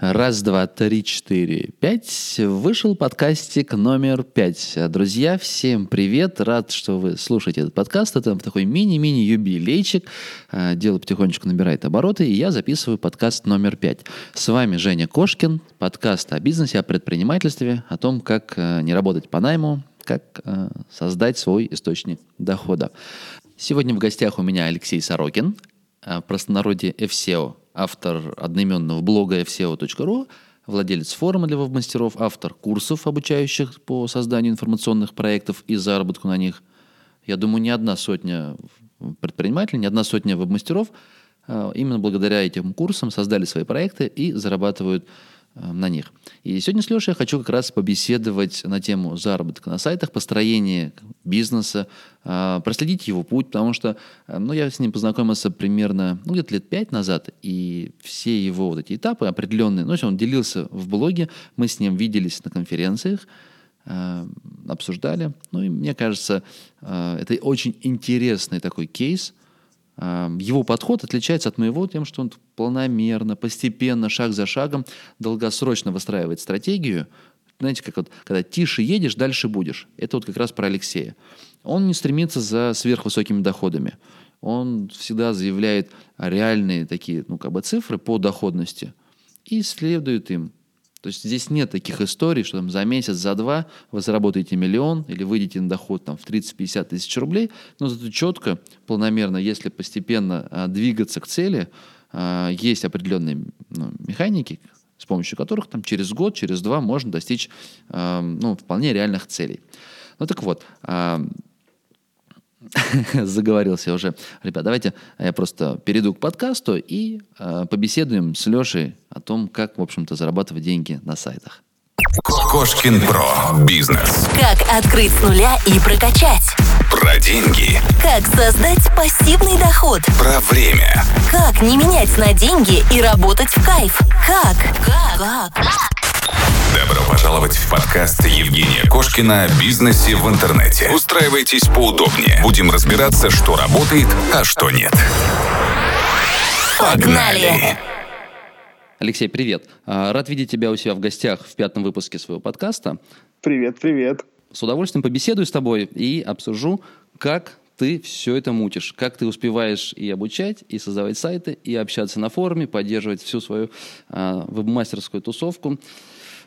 Раз, два, три, четыре, пять. Вышел подкастик номер пять. Друзья, всем привет. Рад, что вы слушаете этот подкаст. Это такой мини-мини юбилейчик. А, дело потихонечку набирает обороты, и я записываю подкаст номер пять. С вами Женя Кошкин. Подкаст о бизнесе, о предпринимательстве, о том, как а, не работать по найму, как а, создать свой источник дохода. Сегодня в гостях у меня Алексей Сорокин, простонародье FSEO автор одноименного блога fseo.ru, владелец форума для веб-мастеров, автор курсов, обучающих по созданию информационных проектов и заработку на них. Я думаю, не одна сотня предпринимателей, не одна сотня веб-мастеров а, именно благодаря этим курсам создали свои проекты и зарабатывают Э, на них. И сегодня с Лешей я хочу как раз побеседовать на тему заработка на сайтах, построения бизнеса, э, проследить его путь, потому что э, ну, я с ним познакомился примерно ну, где-то лет пять назад, и все его вот эти этапы определенные, ну, он делился в блоге, мы с ним виделись на конференциях, обсуждали. Ну и мне кажется, это очень интересный такой кейс – его подход отличается от моего тем, что он планомерно, постепенно, шаг за шагом, долгосрочно выстраивает стратегию. Знаете, как вот, когда тише едешь, дальше будешь. Это вот как раз про Алексея. Он не стремится за сверхвысокими доходами. Он всегда заявляет реальные такие, ну, как бы цифры по доходности и следует им. То есть здесь нет таких историй, что там за месяц, за два вы заработаете миллион или выйдете на доход там, в 30-50 тысяч рублей, но зато четко, планомерно, если постепенно а, двигаться к цели, а, есть определенные ну, механики, с помощью которых там, через год, через два можно достичь а, ну, вполне реальных целей. Ну так вот, а, заговорился уже. Ребят, давайте я просто перейду к подкасту и э, побеседуем с Лешей о том, как, в общем-то, зарабатывать деньги на сайтах. Кошкин Про. Бизнес. Как открыть с нуля и прокачать. Про деньги. Как создать пассивный доход. Про время. Как не менять на деньги и работать в кайф. Как? Как? Как? Добро пожаловать в подкаст Евгения Кошкина о бизнесе в интернете. Устраивайтесь поудобнее. Будем разбираться, что работает, а что нет. Погнали! Алексей, привет. А, рад видеть тебя у себя в гостях в пятом выпуске своего подкаста. Привет, привет. С удовольствием побеседую с тобой и обсужу, как ты все это мутишь, как ты успеваешь и обучать, и создавать сайты, и общаться на форуме, поддерживать всю свою э, веб-мастерскую тусовку.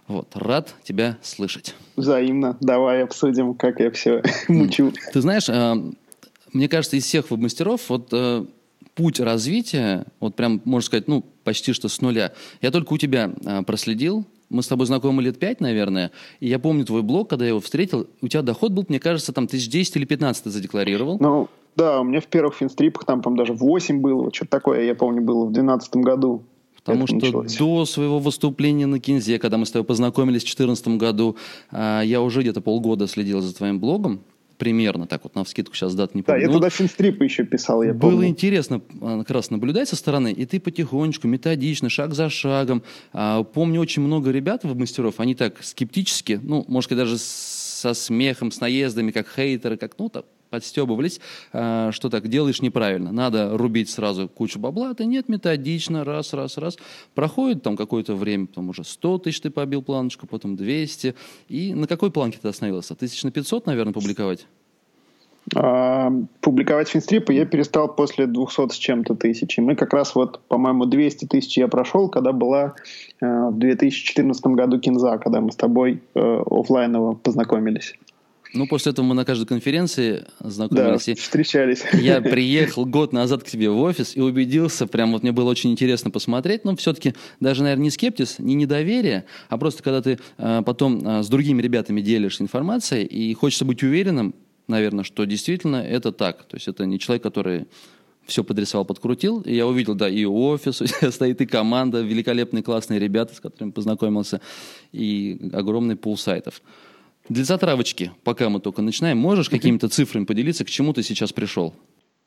Вот, рад тебя слышать. Взаимно. Давай обсудим, как я все мучу. Ты знаешь, э, мне кажется, из всех веб-мастеров вот э, путь развития, вот прям, можно сказать, ну, почти что с нуля, я только у тебя э, проследил. Мы с тобой знакомы лет пять, наверное, и я помню твой блог, когда я его встретил, у тебя доход был, мне кажется, там тысяч десять или пятнадцать ты задекларировал. Ну, да, у меня в первых финстрипах там, по даже 8 было, что-то такое, я помню, было в 2012 году. Потому что началось. до своего выступления на Кинзе, когда мы с тобой познакомились в 2014 году, а, я уже где-то полгода следил за твоим блогом, примерно, так вот на вскидку сейчас дат не помню. Да, я туда финстрипы еще писал, я Было помню. интересно а, как раз наблюдать со стороны, и ты потихонечку, методично, шаг за шагом. А, помню очень много ребят, мастеров, они так скептически, ну, может быть, даже со смехом, с наездами, как хейтеры, как, ну, так, подстебывались, а, что так делаешь неправильно, надо рубить сразу кучу бабла, ты нет, методично, раз, раз, раз. Проходит там какое-то время, потом уже 100 тысяч ты побил планочку, потом 200. И на какой планке ты остановился? Тысяч на 500, наверное, публиковать? А, публиковать финстрипы я перестал после 200 с чем-то тысяч. Мы как раз вот, по-моему, 200 тысяч я прошел, когда была э, в 2014 году кинза, когда мы с тобой э, офлайново познакомились. Ну, после этого мы на каждой конференции знакомились. Да, встречались. Я приехал год назад к тебе в офис и убедился, прям вот мне было очень интересно посмотреть, но все-таки даже, наверное, не скептиз, не недоверие, а просто когда ты а, потом а, с другими ребятами делишься информацией и хочется быть уверенным, наверное, что действительно это так. То есть это не человек, который все подрисовал, подкрутил. И я увидел, да, и офис, у тебя стоит и команда, великолепные, классные ребята, с которыми познакомился, и огромный пул сайтов. Для затравочки, пока мы только начинаем, можешь какими-то цифрами поделиться, к чему ты сейчас пришел?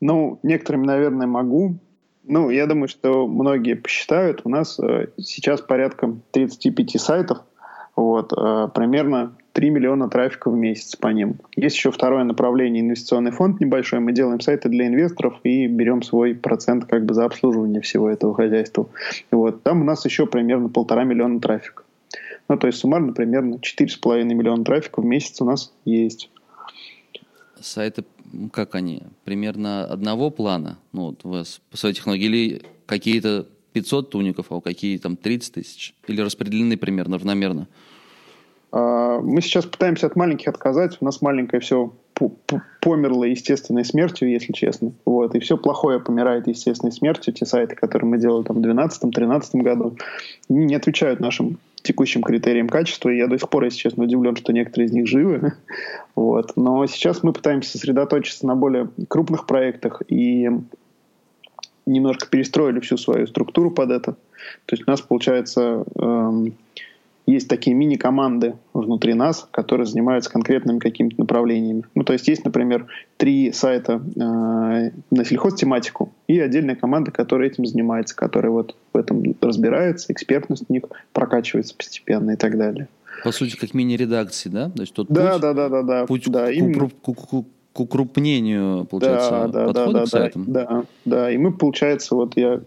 Ну, некоторыми, наверное, могу. Ну, я думаю, что многие посчитают. У нас э, сейчас порядка 35 сайтов. Вот, э, примерно 3 миллиона трафика в месяц по ним. Есть еще второе направление, инвестиционный фонд небольшой. Мы делаем сайты для инвесторов и берем свой процент как бы за обслуживание всего этого хозяйства. Вот. Там у нас еще примерно полтора миллиона трафика. Ну, то есть суммарно примерно 4,5 миллиона трафика в месяц у нас есть. Сайты, как они? Примерно одного плана? Ну, вот у вас по своей технологии или какие-то 500 туников, а у какие там 30 тысяч? Или распределены примерно равномерно? А, мы сейчас пытаемся от маленьких отказать. У нас маленькое все померло естественной смертью, если честно. Вот. И все плохое помирает естественной смертью. Те сайты, которые мы делали там, в 2012-2013 году, не отвечают нашим текущим критериям качества. Я до сих пор, если честно, удивлен, что некоторые из них живы. Вот. Но сейчас мы пытаемся сосредоточиться на более крупных проектах и немножко перестроили всю свою структуру под это. То есть у нас получается эм, есть такие мини-команды внутри нас, которые занимаются конкретными какими-то направлениями. Ну, то есть есть, например, три сайта э, на сельхозтематику и отдельная команда, которая этим занимается, которая вот в этом разбирается, экспертность у них прокачивается постепенно и так далее. По сути, как мини-редакции, да? То есть тот да, путь, да, да, да, да. Путь да, к, именно... к, к, к укрупнению, получается, да, да, подхода да, да, к сайтам. Да, да, и мы, получается, вот я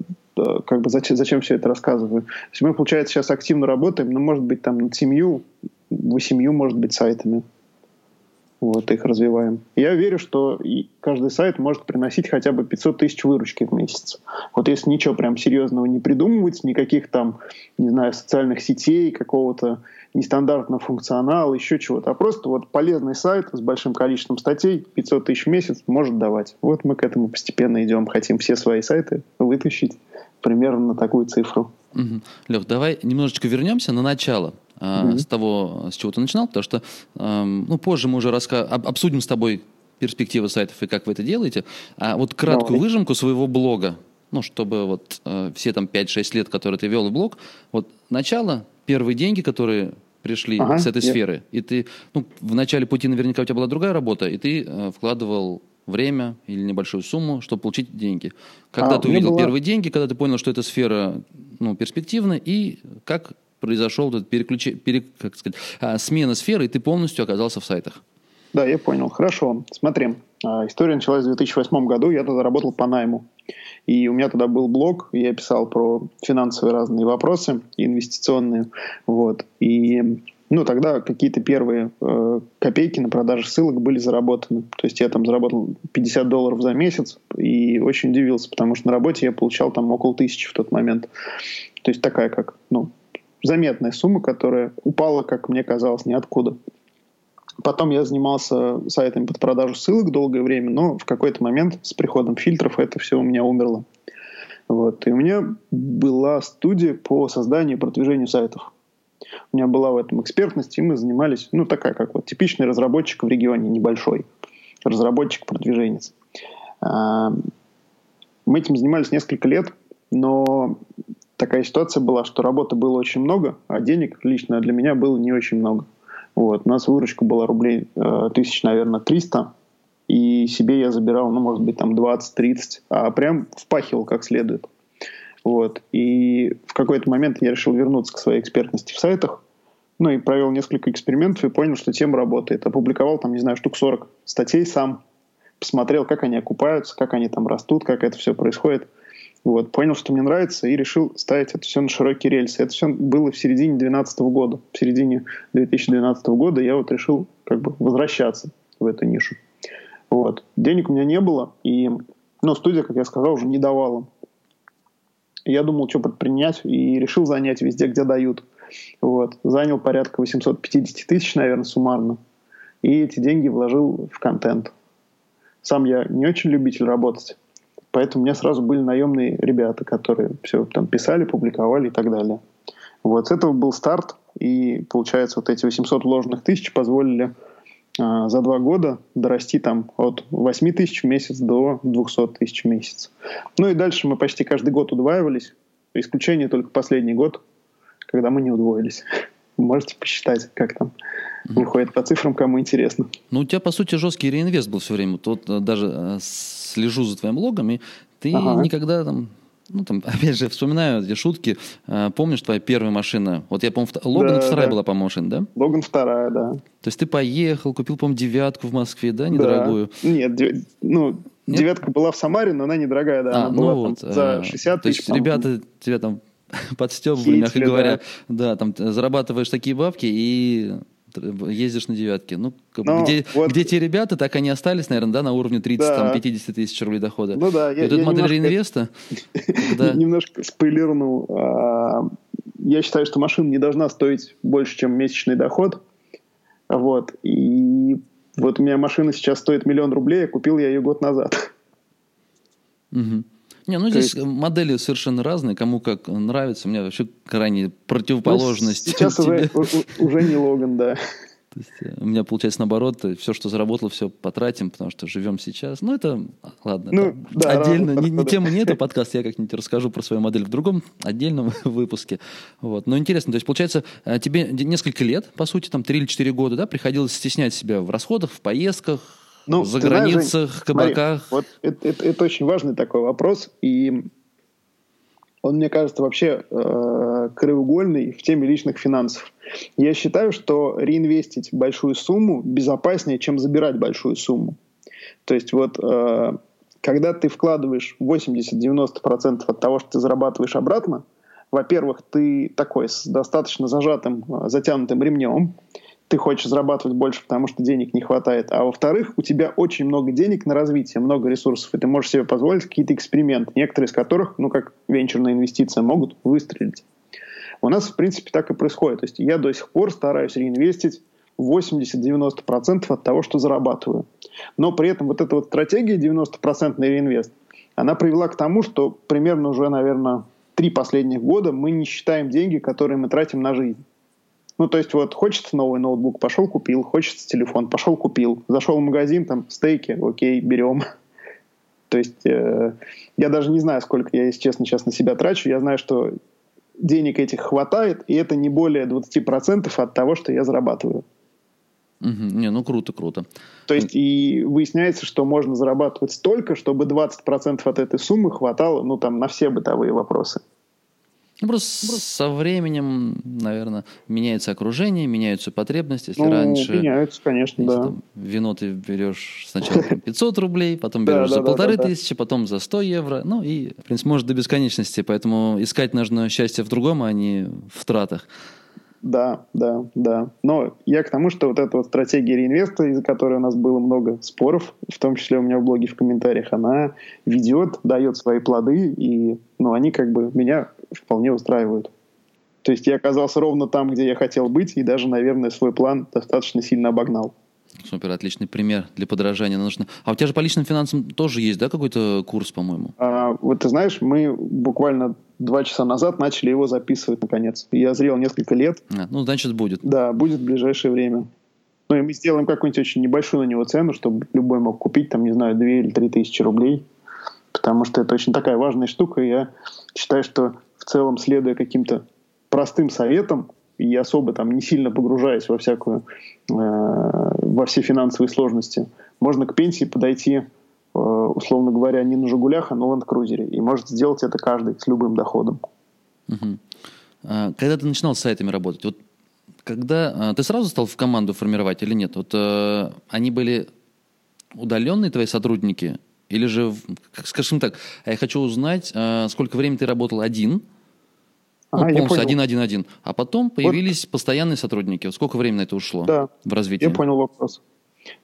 как бы зачем, зачем все это рассказываю? То есть мы, получается, сейчас активно работаем, но, может быть, там над семью, восемью, может быть, сайтами. Вот, их развиваем. Я верю, что каждый сайт может приносить хотя бы 500 тысяч выручки в месяц. Вот если ничего прям серьезного не придумывать, никаких там, не знаю, социальных сетей, какого-то нестандартного функционала, еще чего-то, а просто вот полезный сайт с большим количеством статей 500 тысяч в месяц может давать. Вот мы к этому постепенно идем, хотим все свои сайты вытащить примерно на такую цифру. Угу. Лев, давай немножечко вернемся на начало mm-hmm. с того, с чего ты начинал, потому что эм, ну, позже мы уже раска... обсудим с тобой перспективы сайтов и как вы это делаете. А вот краткую Давай. выжимку своего блога, ну, чтобы вот э, все там 5-6 лет, которые ты вел в блог, вот начало, первые деньги, которые пришли ага, с этой я... сферы, и ты, ну, в начале пути наверняка у тебя была другая работа, и ты э, вкладывал время или небольшую сумму, чтобы получить деньги. Когда а, ты увидел была... первые деньги, когда ты понял, что эта сфера ну, перспективна, и как произошел этот переключ... пере... как сказать, а, смена сферы, и ты полностью оказался в сайтах. Да, я понял. Хорошо. Смотри, а, история началась в 2008 году. Я тогда работал по найму. И у меня тогда был блог, я писал про финансовые разные вопросы, инвестиционные. Вот. И ну, тогда какие-то первые э, копейки на продаже ссылок были заработаны. То есть я там заработал 50 долларов за месяц и очень удивился, потому что на работе я получал там около тысячи в тот момент. То есть такая как, ну, заметная сумма, которая упала, как мне казалось, ниоткуда. Потом я занимался сайтами под продажу ссылок долгое время, но в какой-то момент с приходом фильтров это все у меня умерло. Вот. И у меня была студия по созданию и продвижению сайтов. У меня была в этом экспертность, и мы занимались, ну, такая, как вот типичный разработчик в регионе, небольшой. Разработчик-продвиженец. А, мы этим занимались несколько лет, но такая ситуация была, что работы было очень много, а денег лично для меня было не очень много. Вот. У нас выручка была рублей э, тысяч, наверное, 300, и себе я забирал, ну, может быть, там 20-30, а прям впахивал как следует. Вот. И в какой-то момент я решил вернуться к своей экспертности в сайтах, ну и провел несколько экспериментов и понял, что тема работает. Опубликовал там, не знаю, штук 40 статей сам, посмотрел, как они окупаются, как они там растут, как это все происходит. Вот, понял, что мне нравится, и решил ставить это все на широкие рельсы. Это все было в середине 2012 года. В середине 2012 года я вот решил как бы возвращаться в эту нишу. Вот. Денег у меня не было, и ну, студия, как я сказал, уже не давала. Я думал, что предпринять, и решил занять везде, где дают. Вот. Занял порядка 850 тысяч, наверное, суммарно. И эти деньги вложил в контент. Сам я не очень любитель работать. Поэтому у меня сразу были наемные ребята, которые все там писали, публиковали и так далее. Вот с этого был старт, и получается вот эти 800 вложенных тысяч позволили за два года дорасти там от 8 тысяч в месяц до 200 тысяч в месяц. Ну и дальше мы почти каждый год удваивались, исключение только последний год, когда мы не удвоились. Можете посчитать, как там выходит по цифрам, кому интересно. Ну, у тебя, по сути, жесткий реинвест был все время. Э, даже э, слежу за твоим блогом, и ты ага. никогда там ну, там, опять же, вспоминаю эти шутки. А, помнишь твоя первая машина? Вот я, помню, Логан Да, вторая да. была, по-моему, машина, да? Логан вторая, да. То есть ты поехал, купил, по-моему, девятку в Москве, да, недорогую? Да. Нет, дев- ну, Нет? девятка была в Самаре, но она недорогая, да. А, она была ну там вот, за а, 60 То тысяч. есть по-моему. ребята тебя там подстебывали, мягко говоря. Да, там ты зарабатываешь такие бабки и ездишь на девятке. Ну, Ну, где, вот- где те ребята, так они остались, наверное, да, на уровне 30-50 тысяч рублей дохода. Ну да, я- эта я модель немножко- реинвеста, да. Немножко спойлернул. А, Я считаю, что машина не должна стоить больше, чем месячный доход. Вот. И вот у меня машина сейчас стоит миллион рублей, а купил я ее год назад. Мгм. Не, ну То здесь модели совершенно разные, кому как нравится. У меня вообще крайне противоположность Ну, Сейчас уже, уже не Логан, да. То есть, э, у меня получается наоборот, все, что заработало, все потратим, потому что живем сейчас. Ну, это, ладно, Ну, это да, отдельно. рано Не, не тема не это подкаст, я как-нибудь расскажу про свою модель в другом отдельном выпуске. Вот. Но интересно, то есть, получается, э, тебе несколько лет, по сути, там 3 или 4 года, да, приходилось стеснять себя в расходах, в поездках, Ну, за знаешь, границах, Жень, кабаках. смотри, вот это, это- это очень важный такой вопрос, и он, мне кажется, вообще э, краеугольный в теме личных финансов. Я считаю, что реинвестить большую сумму безопаснее, чем забирать большую сумму. То есть вот э, когда ты вкладываешь 80-90% от того, что ты зарабатываешь обратно, во-первых, ты такой с достаточно зажатым, э, затянутым ремнем, ты хочешь зарабатывать больше, потому что денег не хватает. А во-вторых, у тебя очень много денег на развитие, много ресурсов, и ты можешь себе позволить какие-то эксперименты, некоторые из которых, ну, как венчурная инвестиция, могут выстрелить. У нас, в принципе, так и происходит. То есть я до сих пор стараюсь реинвестить 80-90% от того, что зарабатываю. Но при этом вот эта вот стратегия 90% реинвест, она привела к тому, что примерно уже, наверное, три последних года мы не считаем деньги, которые мы тратим на жизнь. Ну, то есть вот хочется новый ноутбук, пошел купил, хочется телефон, пошел купил, зашел в магазин, там стейки, окей, берем. То есть э, я даже не знаю, сколько я, если честно, сейчас на себя трачу. Я знаю, что денег этих хватает, и это не более 20% от того, что я зарабатываю. Мгм. Не, ну круто, круто. То есть и выясняется, что можно зарабатывать столько, чтобы 20% от этой суммы хватало, ну, там, на все бытовые вопросы. Ну, просто со временем, наверное, меняется окружение, меняются потребности. Если ну, раньше меняются, конечно, если да. там вино ты берешь сначала там 500 рублей, потом берешь да, за да, полторы да. тысячи, потом за 100 евро. Ну и, в принципе, может до бесконечности. Поэтому искать нужно счастье в другом, а не в тратах. Да, да, да. Но я к тому, что вот эта вот стратегия реинвеста, из-за которой у нас было много споров, в том числе у меня в блоге в комментариях, она ведет, дает свои плоды, и ну, они как бы меня вполне устраивают. То есть я оказался ровно там, где я хотел быть, и даже, наверное, свой план достаточно сильно обогнал. Супер, отличный пример для подражания. Нужно. А у тебя же по личным финансам тоже есть, да, какой-то курс, по-моему? А, вот ты знаешь, мы буквально два часа назад начали его записывать, наконец. Я зрел несколько лет, А, ну, значит, будет. Да, будет в ближайшее время. Ну и мы сделаем какую-нибудь очень небольшую на него цену, чтобы любой мог купить, там, не знаю, 2 или 3 тысячи рублей. Потому что это очень такая важная штука. И я считаю, что в целом, следуя каким-то простым советам, и особо там не сильно погружаясь во всякую, э, во все финансовые сложности, можно к пенсии подойти, э, условно говоря, не на «Жигулях», а на «Ланд-Крузере». И может сделать это каждый с любым доходом. А, Когда ты начинал с сайтами работать, вот когда а, ты сразу стал в команду формировать или нет? Вот э, они были удаленные твои сотрудники, или же, скажем так, а я хочу узнать, а, сколько времени ты работал один, Ага, я полностью понял. один-один-один, а потом появились постоянные сотрудники. Вот сколько времени на это ушло Да. в развитии? Я понял вопрос.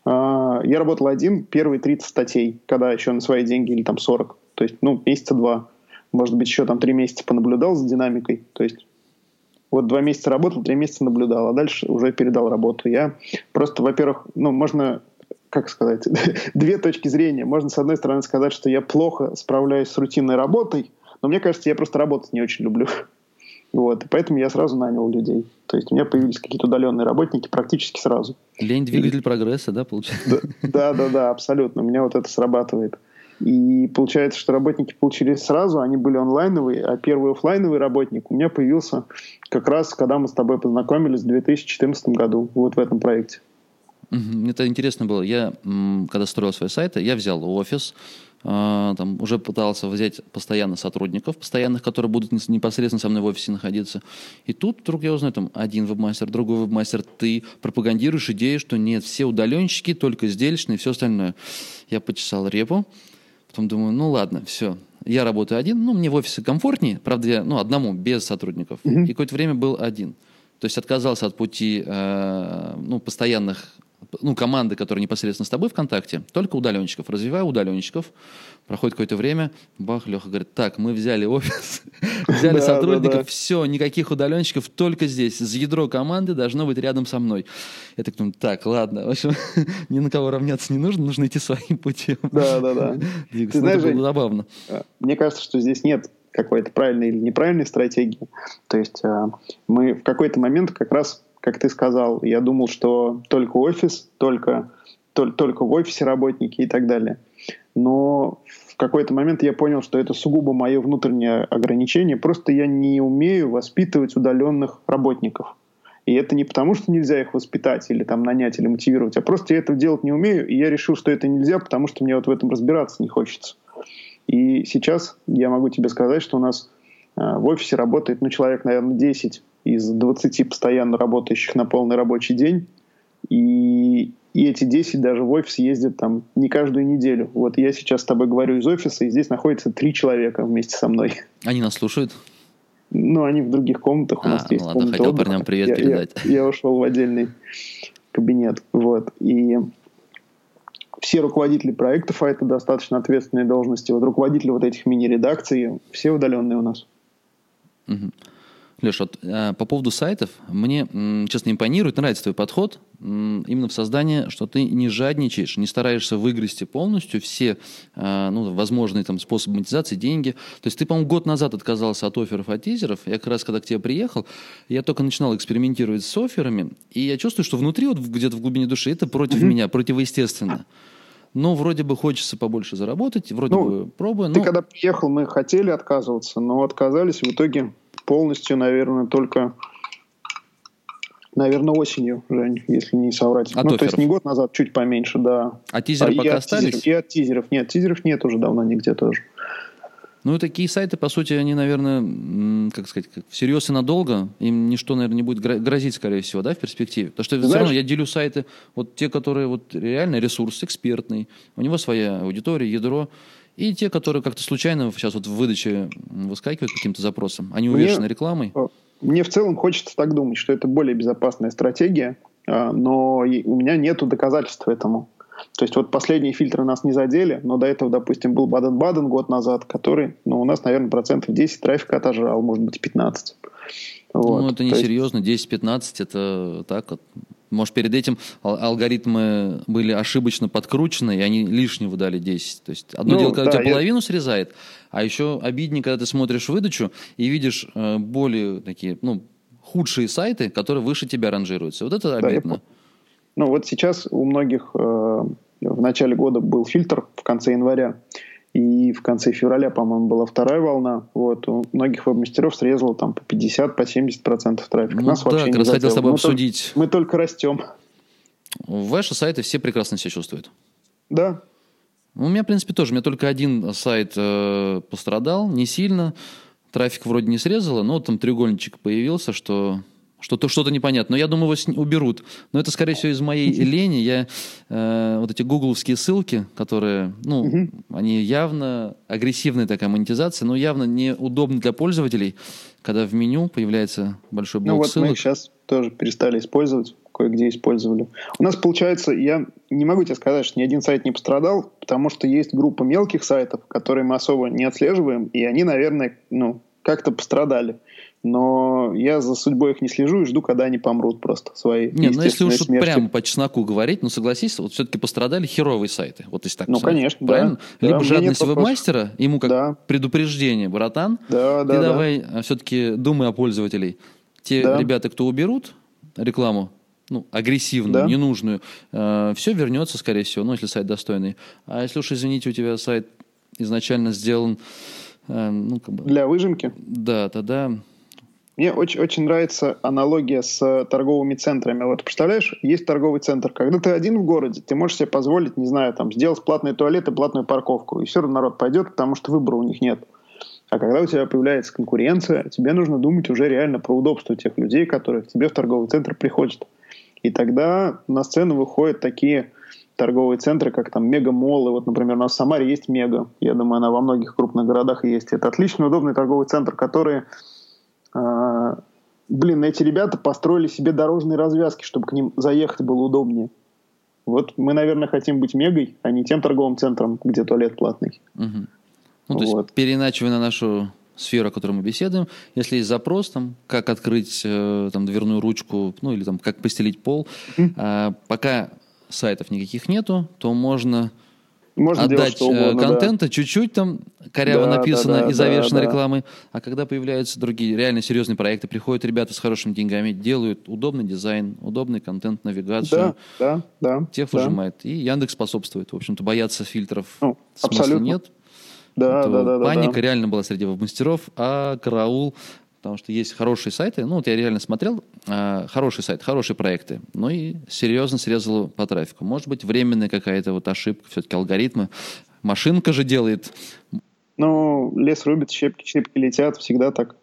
А, Я работал один, первые 30 статей, когда еще на свои деньги, или там 40. То есть, ну, месяца два. Может быть, еще там три месяца понаблюдал за динамикой. То есть, вот два месяца работал, три месяца наблюдал, а дальше уже передал работу. Я просто, во-первых, ну, можно, как сказать, две точки зрения. Можно, с одной стороны, сказать, что я плохо справляюсь с рутинной работой, но мне кажется, я просто работать не очень люблю. Вот, и поэтому я сразу нанял людей. То есть у меня появились какие-то удаленные работники практически сразу. Лень двигатель прогресса, да, получается? Да, да, да, абсолютно. У меня вот это срабатывает. И получается, что работники получились сразу, они были онлайновые, а первый оффлайновый работник у меня появился как раз, когда мы с тобой познакомились в 2014 году, вот в этом проекте. Мне это интересно было. Я, когда строил свои сайты, я взял офис, там уже пытался взять постоянно сотрудников, постоянных, которые будут непосредственно со мной в офисе находиться. И тут вдруг я узнаю, там, один вебмастер, другой вебмастер, ты пропагандируешь идею, что нет, все удаленщики, только сделочные и все остальное. Я почесал репу, потом думаю, ну ладно, все, я работаю один, ну, мне в офисе комфортнее, правда, я, ну, одному, без сотрудников. Mm-hmm. И какое-то время был один. То есть отказался от пути, э, ну, постоянных ну, команды, которые непосредственно с тобой в контакте, только удаленщиков. Развиваю удаленщиков, проходит какое-то время, бах, Леха говорит, так, мы взяли офис, взяли сотрудников, все, никаких удаленщиков, только здесь. С ядро команды должно быть рядом со мной. Я так думаю, так, ладно, в общем, ни на кого равняться не нужно, нужно идти своим путем. Да, да, да. Ты знаешь, это было забавно. Э, мне кажется, что здесь нет какой-то правильной или неправильной стратегии. То есть э, мы в какой-то момент как раз как ты сказал, я думал, что только офис, только, только, только в офисе работники и так далее. Но в какой-то момент я понял, что это сугубо мое внутреннее ограничение. Просто я не умею воспитывать удаленных работников. И это не потому, что нельзя их воспитать или там нанять или мотивировать, а просто я этого делать не умею, и я решил, что это нельзя, потому что мне вот в этом разбираться не хочется. И сейчас я могу тебе сказать, что у нас э, в офисе работает, ну, человек, наверное, 10 из 20 постоянно работающих на полный рабочий день. И, и эти 10 даже в офис ездят там не каждую неделю. Вот я сейчас с тобой говорю из офиса, и здесь находится три человека вместе со мной. Они нас слушают? Ну, они в других комнатах. У а, нас ну есть ладно, хотел отдыха. парням привет я, передать. Я, я ушел в отдельный кабинет. Вот. И все руководители проектов, а это достаточно ответственные должности, вот руководители вот этих мини-редакций, все удаленные у нас. Угу. Леш, вот, э, по поводу сайтов, мне, честно, импонирует, нравится твой подход именно в создании, что ты не жадничаешь, не стараешься выгрести полностью все э, ну, возможные там, способы монетизации, деньги. То есть ты, по-моему, год назад отказался от офферов, от тизеров. Я как раз, когда к тебе приехал, я только начинал экспериментировать с офферами, и я чувствую, что внутри, вот где-то в глубине души, это против mm-hmm. меня, противоестественно. Но вроде бы хочется побольше заработать, вроде ну, бы пробую. Ты когда приехал, мы хотели отказываться, но отказались в итоге полностью, наверное, только Наверное, осенью, Жень, если не соврать. От ну, офферов. то есть не год назад, чуть поменьше, да. А тизеры а пока остались? Тизеров, и от тизеров. Нет, тизеров нет уже давно нигде тоже. Ну, такие сайты, по сути, они, наверное, как сказать, всерьез и надолго. Им ничто, наверное, не будет грозить, скорее всего, да, в перспективе. Потому что Знаешь, все равно я делю сайты, вот те, которые вот реально ресурс экспертный, у него своя аудитория, ядро. И те, которые как-то случайно сейчас вот в выдаче выскакивают каким-то запросом, они увешаны мне, рекламой. Мне в целом хочется так думать, что это более безопасная стратегия, а, но у меня нет доказательств этому. То есть вот последние фильтры нас не задели, но до этого, допустим, был Баден-Баден год назад, который, ну, у нас, наверное, процентов 10 трафика отожрал, может быть, 15. Вот. Ну, это не серьезно, 10-15 это так вот может, перед этим алгоритмы были ошибочно подкручены, и они лишнего дали 10. То есть одно ну, дело, когда да, тебя я... половину срезает, а еще обиднее, когда ты смотришь выдачу и видишь э, более такие, ну, худшие сайты, которые выше тебя ранжируются. Вот это обидно. Да, ну, вот сейчас у многих э, в начале года был фильтр в конце января, и в конце февраля, по-моему, была вторая волна. Вот, у многих веб-мастеров срезало там по 50, по 70 процентов трафика. Ну, Нас да, вообще раз хотел с тобой мы обсудить. Только, мы только растем. Ваши сайты все прекрасно себя чувствуют. Да. У меня, в принципе, тоже. У меня только один сайт э, пострадал, не сильно. Трафик вроде не срезало, но там треугольничек появился, что что-то что непонятно. Но я думаю, его уберут. Но это, скорее всего, из моей лени. Я э, вот эти гугловские ссылки, которые, ну, они явно агрессивная такая монетизация, но явно неудобно для пользователей, когда в меню появляется большой блок ну, вот ссылок. мы сейчас тоже перестали использовать, кое-где использовали. У нас получается, я не могу тебе сказать, что ни один сайт не пострадал, потому что есть группа мелких сайтов, которые мы особо не отслеживаем, и они, наверное, ну, как-то пострадали но я за судьбой их не слежу и жду, когда они помрут просто свои. Не, ну если уж смерти. прямо по чесноку говорить, ну согласись, вот все-таки пострадали херовые сайты, вот если так Ну, сказать, конечно, правильно? Да, Либо да, жадность веб-мастера, ему как да. предупреждение, братан, да, ты да, давай да. все-таки думай о пользователей. Те да. ребята, кто уберут рекламу, ну, агрессивную, да. ненужную, э, все вернется, скорее всего, ну, если сайт достойный. А если уж, извините, у тебя сайт изначально сделан... Э, ну, как бы... Для выжимки? Да, тогда Мне очень, очень нравится аналогия с торговыми центрами. Вот представляешь, есть торговый центр. Когда ты один в городе, ты можешь себе позволить, не знаю, там, сделать платные туалеты, платную парковку. И все равно народ пойдет, потому что выбора у них нет. А когда у тебя появляется конкуренция, тебе нужно думать уже реально про удобство тех людей, которые к тебе в торговый центр приходят. И тогда на сцену выходят такие торговые центры, как там мегамолы. Вот, например, у нас в Самаре есть мега. Я думаю, она во многих крупных городах есть. Это отличный, удобный торговый центр, который... Э, блин, эти ребята построили себе дорожные развязки, чтобы к ним заехать было удобнее. Вот мы, наверное, хотим быть мегой, а не тем торговым центром, где туалет платный. Угу. Ну, то вот. есть, переиначивая на нашу сферу, о которой мы беседуем, если есть запрос, там, как открыть э, там, дверную ручку, ну, или там, как постелить пол, а, пока сайтов никаких нету, то можно, можно отдать э, угодно, контента, да. чуть-чуть там коряво да, написано да, да, и завешено да, рекламой. А когда появляются другие реально серьезные проекты, приходят ребята с хорошими деньгами, делают удобный дизайн, удобный контент, навигацию. Да, да, да. Тех да. выжимает. И Яндекс способствует. В общем-то, бояться фильтров ну, смысла абсолютно. нет. Да, да, да, паника да. реально была среди веб-мастеров, а караул потому что есть хорошие сайты, ну вот я реально смотрел, э, хороший сайт, хорошие проекты, но и серьезно срезало по трафику. Может быть, временная какая-то вот ошибка, все-таки алгоритмы. Машинка же делает. Ну, лес рубит, щепки, щепки летят, всегда так.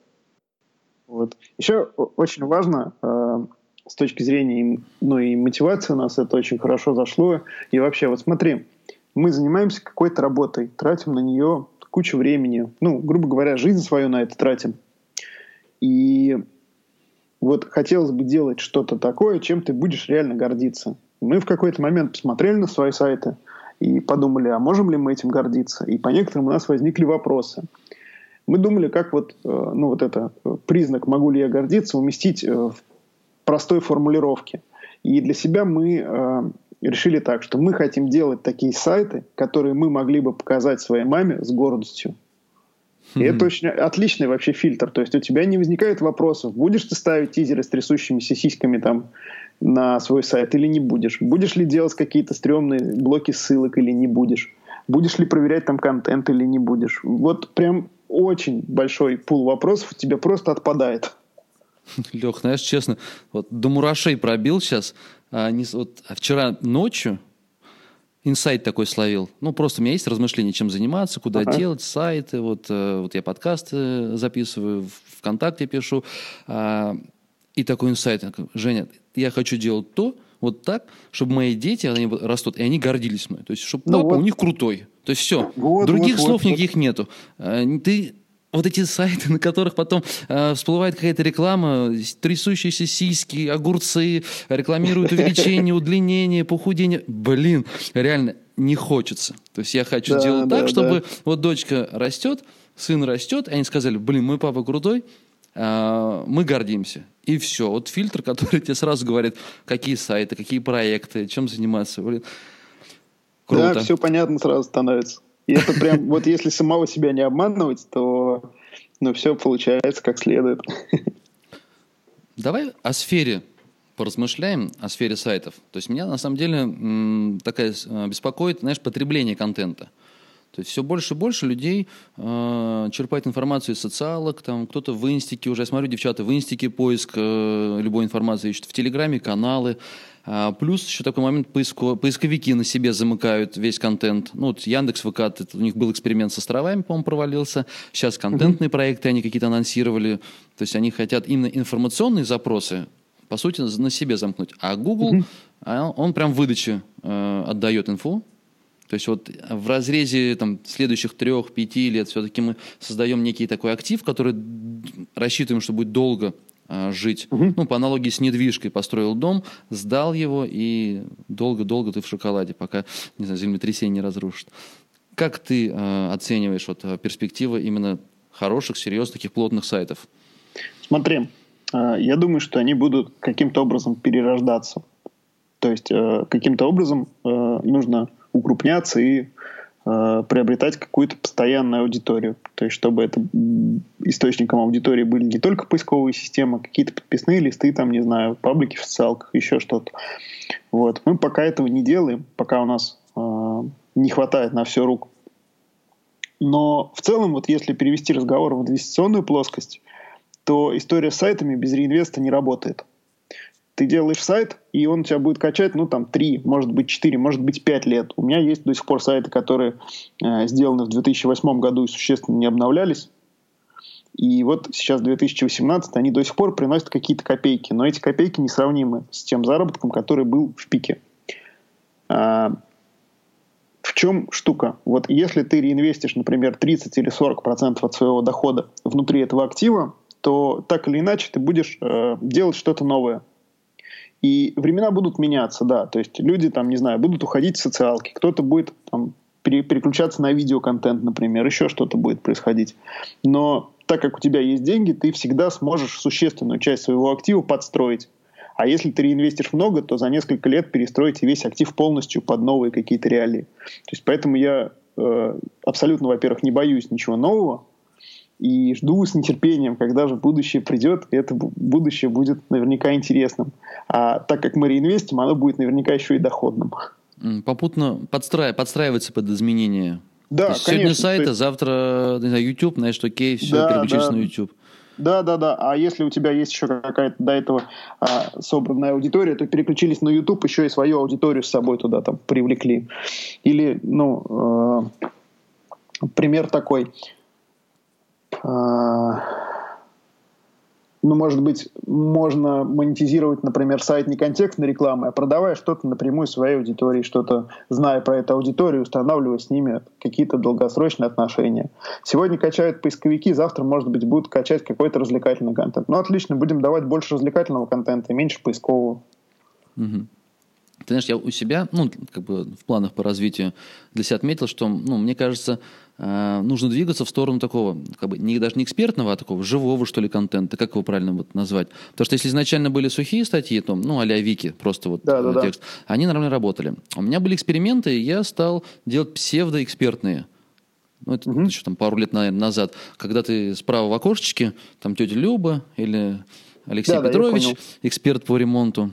Вот. Еще очень важно, э, с точки зрения ну, и мотивации у нас это очень хорошо зашло. И вообще, вот смотри, мы занимаемся какой-то работой, тратим на нее кучу времени, ну, грубо говоря, жизнь свою на это тратим. И вот хотелось бы делать что-то такое, чем ты будешь реально гордиться. Мы в какой-то момент посмотрели на свои сайты и подумали, а можем ли мы этим гордиться? И по некоторым у нас возникли вопросы. Мы думали, как вот, э, ну, вот это э, признак «могу ли я гордиться» уместить э, в простой формулировке. И для себя мы решили так, что мы хотим делать такие сайты, которые мы могли бы показать своей маме с гордостью. И mm-hmm. это очень отличный вообще фильтр. То есть у тебя не возникает вопросов, будешь ты ставить тизеры с трясущимися сиськами там на свой сайт или не будешь. Будешь ли делать какие-то стрёмные блоки ссылок или не будешь. Будешь ли проверять там контент или не будешь. Вот прям очень большой пул вопросов у тебя просто отпадает. Лех, знаешь, честно, вот до мурашей пробил сейчас. А, не, вот, а вчера ночью инсайт такой словил. Ну, просто у меня есть размышления, чем заниматься, куда ага. делать, сайты. Вот, э, вот я подкасты записываю, ВКонтакте пишу. А, и такой инсайт. Женя, я хочу делать то, вот так, чтобы мои дети, они растут, и они гордились мной. То есть, чтобы ну папа вот. у них крутой. То есть все. Вот, Других вот, слов вот, никаких вот. нету. А, ты вот эти сайты, на которых потом э, всплывает какая-то реклама, трясущиеся сиськи, огурцы, рекламируют увеличение, удлинение, похудение. Блин, реально не хочется. То есть я хочу да, сделать да, так, чтобы да. вот дочка растет, сын растет, и они сказали, блин, мой папа крутой, э, мы гордимся. И все. Вот фильтр, который тебе сразу говорит, какие сайты, какие проекты, чем заниматься. Блин. Круто. Да, все понятно сразу становится. И это прям, вот если самого себя не обманывать, то ну, все получается как следует. Давай о сфере поразмышляем, о сфере сайтов. То есть меня на самом деле такая э, беспокоит, знаешь, потребление контента. То есть все больше и больше людей э, черпает информацию из социалок, там кто-то в инстике, уже я смотрю, девчата в инстике поиск э, любой информации ищут, в Телеграме каналы. А, плюс еще такой момент, поиско, поисковики на себе замыкают весь контент. Ну, вот Яндекс ВК, у них был эксперимент с островами, по-моему, провалился. Сейчас контентные mm-hmm. проекты они какие-то анонсировали. То есть они хотят именно информационные запросы, по сути, на себе замкнуть. А Google, mm-hmm. он прям в выдаче э, отдает инфу, то есть вот в разрезе там, следующих трех-пяти лет все-таки мы создаем некий такой актив, который рассчитываем, что будет долго жить. Угу. Ну, по аналогии с недвижкой. Построил дом, сдал его, и долго-долго ты в шоколаде, пока, не знаю, землетрясение не разрушит. Как ты э, оцениваешь вот, перспективы именно хороших, серьезных, таких плотных сайтов? Смотри, э, я думаю, что они будут каким-то образом перерождаться. То есть э, каким-то образом э, нужно укрупняться и э, приобретать какую-то постоянную аудиторию. То есть, чтобы это источником аудитории были не только поисковые системы, а какие-то подписные листы, там, не знаю, паблики в социалках, еще что-то. Вот. Мы пока этого не делаем, пока у нас э, не хватает на все рук. Но в целом, вот если перевести разговор в инвестиционную плоскость, то история с сайтами без реинвеста не работает. Ты делаешь сайт, и он тебя будет качать, ну, там, 3, может быть, 4, может быть, 5 лет. У меня есть до сих пор сайты, которые э, сделаны в 2008 году и существенно не обновлялись. И вот сейчас 2018, они до сих пор приносят какие-то копейки, но эти копейки несравнимы с тем заработком, который был в пике. А, в чем штука? Вот если ты реинвестишь, например, 30 или 40 процентов от своего дохода внутри этого актива, то так или иначе ты будешь э, делать что-то новое. И времена будут меняться, да. То есть люди там, не знаю, будут уходить в социалки, кто-то будет там переключаться на видеоконтент, например, еще что-то будет происходить. Но так как у тебя есть деньги, ты всегда сможешь существенную часть своего актива подстроить. А если ты реинвестишь много, то за несколько лет перестроить весь актив полностью под новые какие-то реалии. То есть поэтому я э, абсолютно, во-первых, не боюсь ничего нового, и жду с нетерпением, когда же будущее придет, и это будущее будет наверняка интересным. А так как мы реинвестим, оно будет наверняка еще и доходным. Попутно подстраив, подстраиваться под изменения. Да, То есть конечно. Сегодня сайт, а завтра не знаю, YouTube, знаешь, окей, все, да, переключишься да. на YouTube. Да, да, да. А если у тебя есть еще какая-то до этого а, собранная аудитория, то переключились на YouTube, еще и свою аудиторию с собой туда там привлекли. Или, ну, э, пример такой. Э, ну, может быть, можно монетизировать, например, сайт не контекстной рекламы, а продавая что-то напрямую своей аудитории, что-то зная про эту аудиторию, устанавливая с ними какие-то долгосрочные отношения. Сегодня качают поисковики, завтра, может быть, будут качать какой-то развлекательный контент. Ну, отлично, будем давать больше развлекательного контента и меньше поискового. Угу. Ты знаешь, я у себя, ну, как бы в планах по развитию для себя отметил, что, ну, мне кажется, э, нужно двигаться в сторону такого, как бы, не, даже не экспертного, а такого живого, что ли, контента, как его правильно вот назвать. Потому что если изначально были сухие статьи, то, ну, а Вики, просто вот да, да, текст, да. они нормально работали. У меня были эксперименты, и я стал делать псевдоэкспертные ну, это угу. еще там пару лет, наверное, назад, когда ты справа в окошечке, там тетя Люба или Алексей да, Петрович, да, эксперт по ремонту,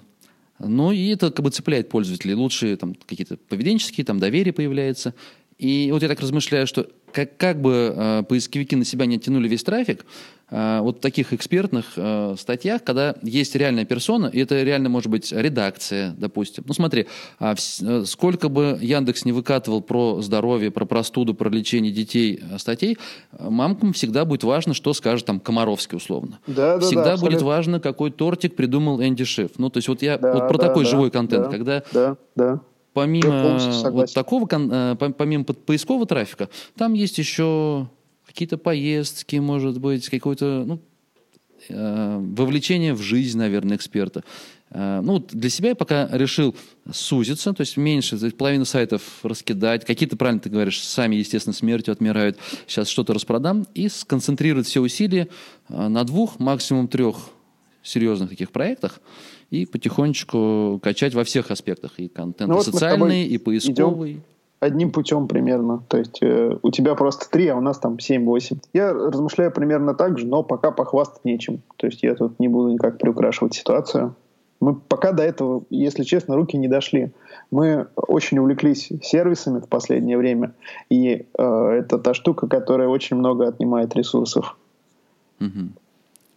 ну, и это как бы цепляет пользователей. Лучшие там какие-то поведенческие, там доверие появляется. И вот я так размышляю, что как, как бы э, поисковики на себя не оттянули весь трафик, вот в таких экспертных э, статьях, когда есть реальная персона, и это реально может быть редакция, допустим. Ну смотри, э, э, сколько бы Яндекс не выкатывал про здоровье, про простуду, про лечение детей э, статей, мамкам всегда будет важно, что скажет там Комаровский условно. Да, да, всегда да, будет важно, какой тортик придумал Энди Шиф. Ну то есть вот я да, вот про да, такой да, живой контент, да, когда да, да помимо вот такого, э, помимо поискового трафика, там есть еще какие-то поездки, может быть, какое-то ну, э, вовлечение в жизнь, наверное, эксперта. Э, ну, для себя я пока решил сузиться, то есть меньше, то есть половину сайтов раскидать. Какие-то, правильно ты говоришь, сами, естественно, смертью отмирают. Сейчас что-то распродам. И сконцентрировать все усилия на двух, максимум трех серьезных таких проектах и потихонечку качать во всех аспектах. И контент ну, вот социальный, и поисковый. Одним путем примерно. То есть э, у тебя просто три, а у нас там 7-8. Я размышляю примерно так же, но пока похвастать нечем. То есть я тут не буду никак приукрашивать ситуацию. Мы пока до этого, если честно, руки не дошли. Мы очень увлеклись сервисами в последнее время, и э, это та штука, которая очень много отнимает ресурсов. Угу.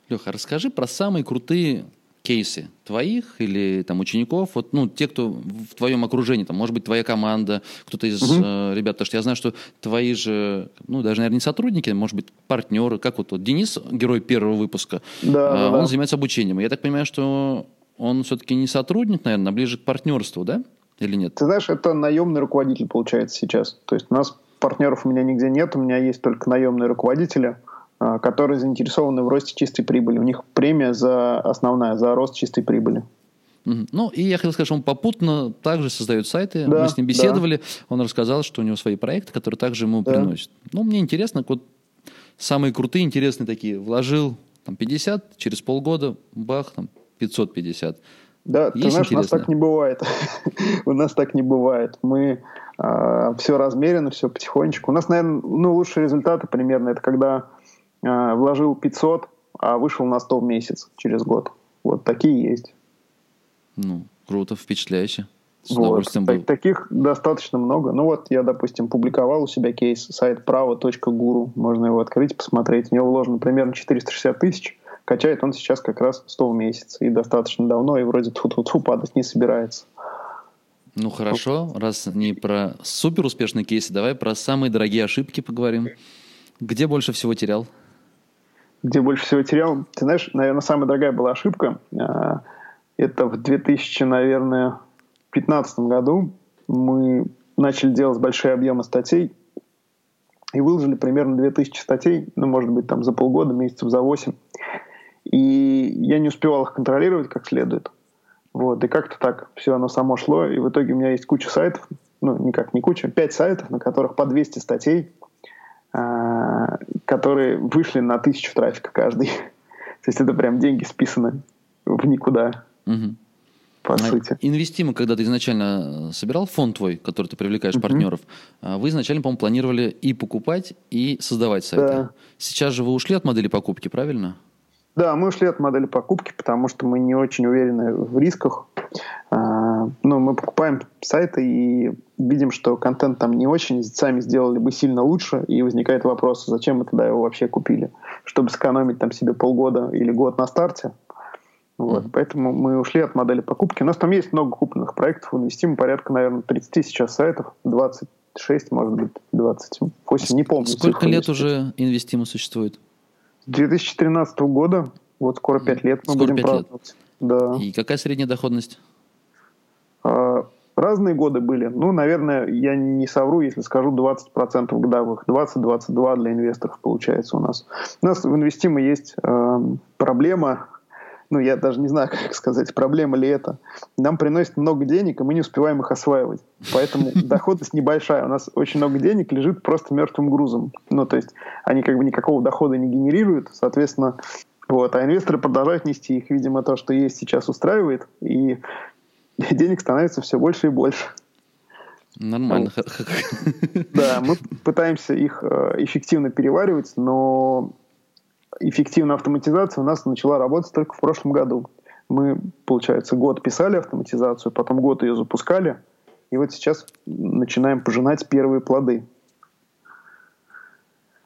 Леха, расскажи про самые крутые кейсы твоих или там учеников, вот, ну, те, кто в твоем окружении, там, может быть, твоя команда, кто-то из угу. э, ребят, потому что я знаю, что твои же, ну, даже, наверное, не сотрудники, может быть, партнеры, как вот, вот Денис, герой первого выпуска, да, э, он да. занимается обучением. Я так понимаю, что он все-таки не сотрудник, наверное, а ближе к партнерству, да? Или нет? Ты знаешь, это наемный руководитель получается сейчас. То есть у нас партнеров у меня нигде нет, у меня есть только наемные руководители – которые заинтересованы в росте чистой прибыли. У них премия за основная, за рост чистой прибыли. Ну, и я хотел сказать, что он попутно также создает сайты. Да, Мы с ним беседовали. Да. Он рассказал, что у него свои проекты, которые также ему да. приносят. Ну, мне интересно, вот самые крутые, интересные такие. Вложил там 50, через полгода, бах, там 550. Да, Есть ты знаешь, интересно? у нас так не бывает. у нас так не бывает. Мы э, а, все размеренно, все потихонечку. У нас, наверное, ну, лучшие результаты примерно это когда вложил 500, а вышел на 100 в месяц через год. Вот такие есть. Ну, круто, впечатляюще. С вот. Так, таких достаточно много. Ну вот я, допустим, публиковал у себя кейс сайт право.гуру. Можно его открыть, посмотреть. В него вложено примерно 460 тысяч. качает он сейчас как раз 100 в месяц, и достаточно давно, и вроде тут падать не собирается. Ну хорошо, раз не про супер успешные кейсы, давай про самые дорогие ошибки поговорим. Где больше всего терял? Где больше всего терял? Ты знаешь, наверное, самая дорогая была ошибка. А, это в 2000, наверное, 2015 году мы начали делать большие объемы статей и выложили примерно 2000 статей, ну, может быть, там за полгода, месяцев за 8. И я не успевал их контролировать как следует. Вот, и как-то так все оно само шло, и в итоге у меня есть куча сайтов, ну, никак не куча, пять сайтов, на которых по 200 статей, э, которые вышли на тысячу трафика каждый. То есть это прям деньги списаны в никуда. Угу. По а сути. Инвестима, когда ты изначально собирал фонд твой, который ты привлекаешь угу. партнеров, а вы изначально, по-моему, планировали и покупать, и создавать сайты. Да. Сейчас же вы ушли от модели покупки, правильно? Да, мы ушли от модели покупки, потому что мы не очень уверены в рисках. А, ну, мы покупаем сайты и видим, что контент там не очень, сами сделали бы сильно лучше, и возникает вопрос, зачем мы тогда его вообще купили? Чтобы сэкономить там себе полгода или год на старте. Вот, mm-hmm. Поэтому мы ушли от модели покупки. У нас там есть много купленных проектов, инвестим порядка, наверное, 30 сейчас сайтов, 26, может быть, 28, не помню. Сколько лет уже инвестима существует? С 2013 года, вот скоро 5 лет мы скоро будем 5 праздновать. Лет. Да. И какая средняя доходность? Разные годы были. Ну, наверное, я не совру, если скажу 20% годовых. 20-22 для инвесторов получается у нас. У нас в Инвестимо есть э, проблема ну, я даже не знаю, как сказать, проблема ли это. Нам приносит много денег, и мы не успеваем их осваивать. Поэтому доходность небольшая. У нас очень много денег лежит просто мертвым грузом. Ну, то есть они как бы никакого дохода не генерируют, соответственно, вот. А инвесторы продолжают нести их. Видимо, то, что есть сейчас, устраивает, и денег становится все больше и больше. Нормально. Да, мы пытаемся их э, эффективно переваривать, но эффективная автоматизация у нас начала работать только в прошлом году. Мы, получается, год писали автоматизацию, потом год ее запускали, и вот сейчас начинаем пожинать первые плоды.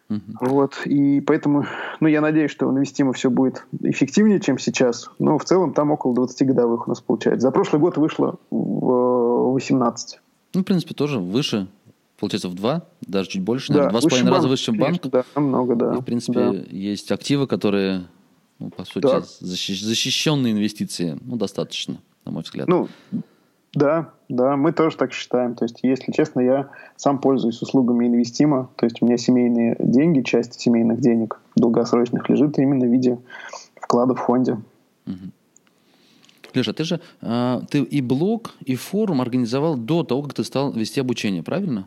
Uh-huh. Вот, и поэтому, ну, я надеюсь, что Инвестимо все будет эффективнее, чем сейчас. Но в целом там около 20 годовых у нас получается. За прошлый год вышло в 18. Ну, в принципе, тоже выше получается, в два, даже чуть больше, да, два с половиной раза выше, чем банк. Да, намного, да. И, в принципе, да. есть активы, которые, ну, по сути, да. защищенные инвестиции, ну, достаточно, на мой взгляд. Ну, да, да, мы тоже так считаем. То есть, если честно, я сам пользуюсь услугами инвестима. То есть, у меня семейные деньги, часть семейных денег долгосрочных лежит именно в виде вклада в фонде. Угу. Леша, ты же э, ты и блог, и форум организовал до того, как ты стал вести обучение, правильно?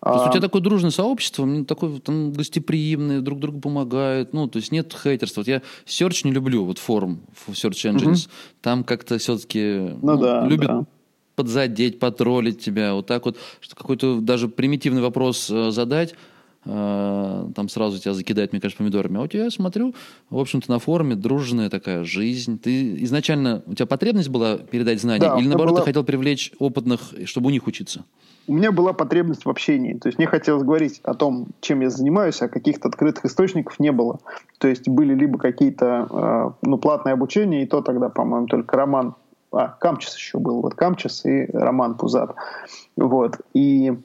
То есть у тебя такое дружное сообщество, такое там гостеприимное, друг другу помогают. Ну, то есть нет хейтерства. Вот я Search не люблю, вот форум в Search Engines. Угу. Там как-то все-таки ну, ну, да, любят да. Подзадеть, потроллить тебя. Вот так вот, что какой-то даже примитивный вопрос э, задать, э, там сразу тебя закидает, мне кажется, помидорами. А у тебя, я смотрю, в общем-то, на форуме дружная такая жизнь. Ты изначально, у тебя потребность была передать знания? Да, или наоборот, была... ты хотел привлечь опытных, чтобы у них учиться? у меня была потребность в общении. То есть мне хотелось говорить о том, чем я занимаюсь, а каких-то открытых источников не было. То есть были либо какие-то э, ну, платные обучения, и то тогда, по-моему, только Роман, а, Камчес еще был, вот Камчес и Роман Пузат. Вот. И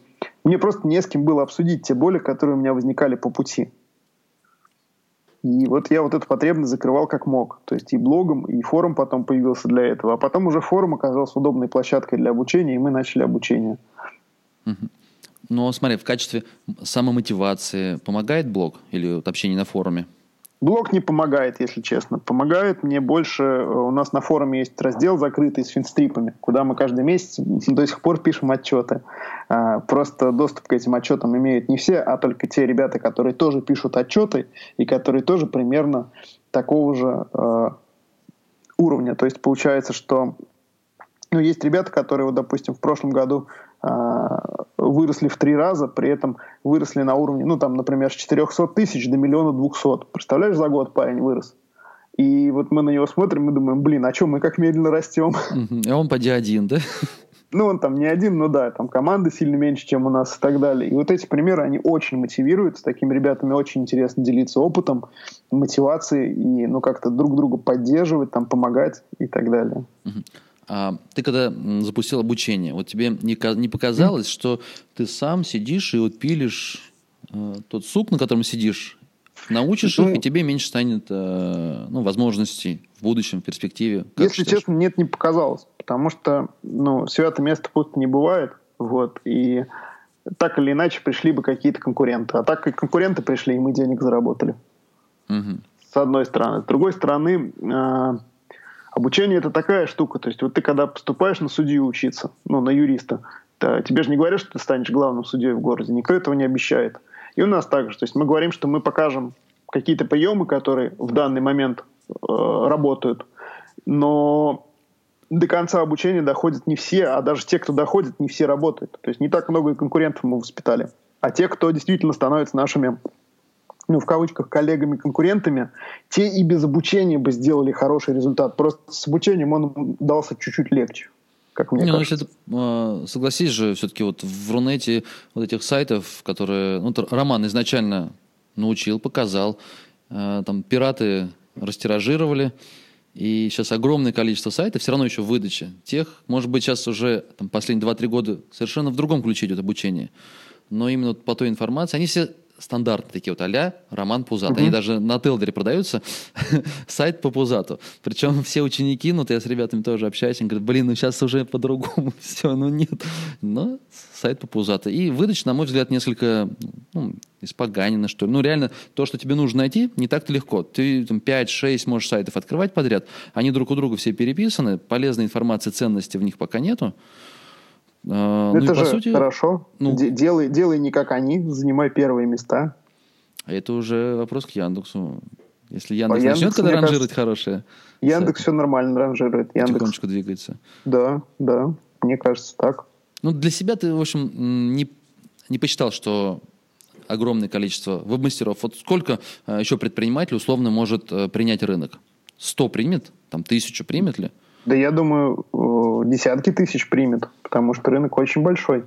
мне просто не с кем было обсудить те боли, которые у меня возникали по пути. И вот я вот эту потребность закрывал как мог. То есть и блогом, и форум потом появился для этого. А потом уже форум оказался удобной площадкой для обучения, и мы начали обучение. Но смотри, в качестве самомотивации помогает блог или вот общение на форуме? Блог не помогает, если честно. Помогает мне больше... Э, у нас на форуме есть раздел закрытый с финстрипами, куда мы каждый месяц до сих пор пишем отчеты. А, просто доступ к этим отчетам имеют не все, а только те ребята, которые тоже пишут отчеты и которые тоже примерно такого же э, уровня. То есть получается, что ну, есть ребята, которые, вот, допустим, в прошлом году выросли в три раза, при этом выросли на уровне, ну, там, например, с 400 тысяч до миллиона двухсот. Представляешь, за год парень вырос. И вот мы на него смотрим и думаем, блин, а что, мы как медленно растем? И он поди один, да? ну, он там не один, но да, там команда сильно меньше, чем у нас и так далее. И вот эти примеры, они очень мотивируют. С такими ребятами очень интересно делиться опытом, мотивацией и, ну, как-то друг друга поддерживать, там, помогать и так далее. А ты когда запустил обучение, вот тебе не, не показалось, что ты сам сидишь и вот пилишь э, тот сук, на котором сидишь, научишь ну, их, и тебе меньше станет э, ну, возможностей в будущем, в перспективе? Как если считаешь? честно, нет, не показалось потому что, ну, святое место пусто не бывает, вот, и так или иначе пришли бы какие-то конкуренты. А так как конкуренты пришли, и мы денег заработали. Угу. С одной стороны. С другой стороны, э, обучение это такая штука. То есть вот ты когда поступаешь на судью учиться, ну, на юриста, то тебе же не говорят, что ты станешь главным судьей в городе. Никто этого не обещает. И у нас также. То есть мы говорим, что мы покажем какие-то приемы, которые в данный момент э, работают, но до конца обучения доходят не все, а даже те, кто доходит, не все работают. То есть не так много конкурентов мы воспитали. А те, кто действительно становится нашими, ну, в кавычках, коллегами-конкурентами, те и без обучения бы сделали хороший результат. Просто с обучением он дался чуть-чуть легче. Как мне не, кажется. Ну, если ты, согласись же, все-таки вот в Рунете вот этих сайтов, которые... Ну, Роман изначально научил, показал. Э, там пираты растиражировали, и сейчас огромное количество сайтов, все равно еще в выдаче тех, может быть, сейчас уже там, последние 2-3 года совершенно в другом ключе идет обучение. Но именно по той информации, они все стандартные такие вот а Роман Пузат. Uh-huh. Они даже на Телдере продаются, сайт по Пузату. Причем все ученики, ну, я с ребятами тоже общаюсь, они говорят, блин, ну сейчас уже по-другому все, ну нет. Но сайт по Пузату. И выдача, на мой взгляд, несколько ну, испоганена, что ли. Ну, реально, то, что тебе нужно найти, не так-то легко. Ты там 5-6 можешь сайтов открывать подряд, они друг у друга все переписаны, полезной информации, ценности в них пока нету. А, ну, это и, же сути, хорошо. Ну, делай, делай не как они, занимай первые места. А это уже вопрос к Яндексу. Если Яндекс По начнет Яндексу, когда ранжировать кажется, хорошее. Яндекс все нормально ранжирует. Яндекс. Потихонечку двигается. Да, да. Мне кажется, так. Ну, для себя ты, в общем, не, не посчитал, что огромное количество веб-мастеров. Вот сколько а, еще предпринимателей условно может а, принять рынок? Сто примет? Там тысячу примет ли? Да я думаю, десятки тысяч примет, потому что рынок очень большой.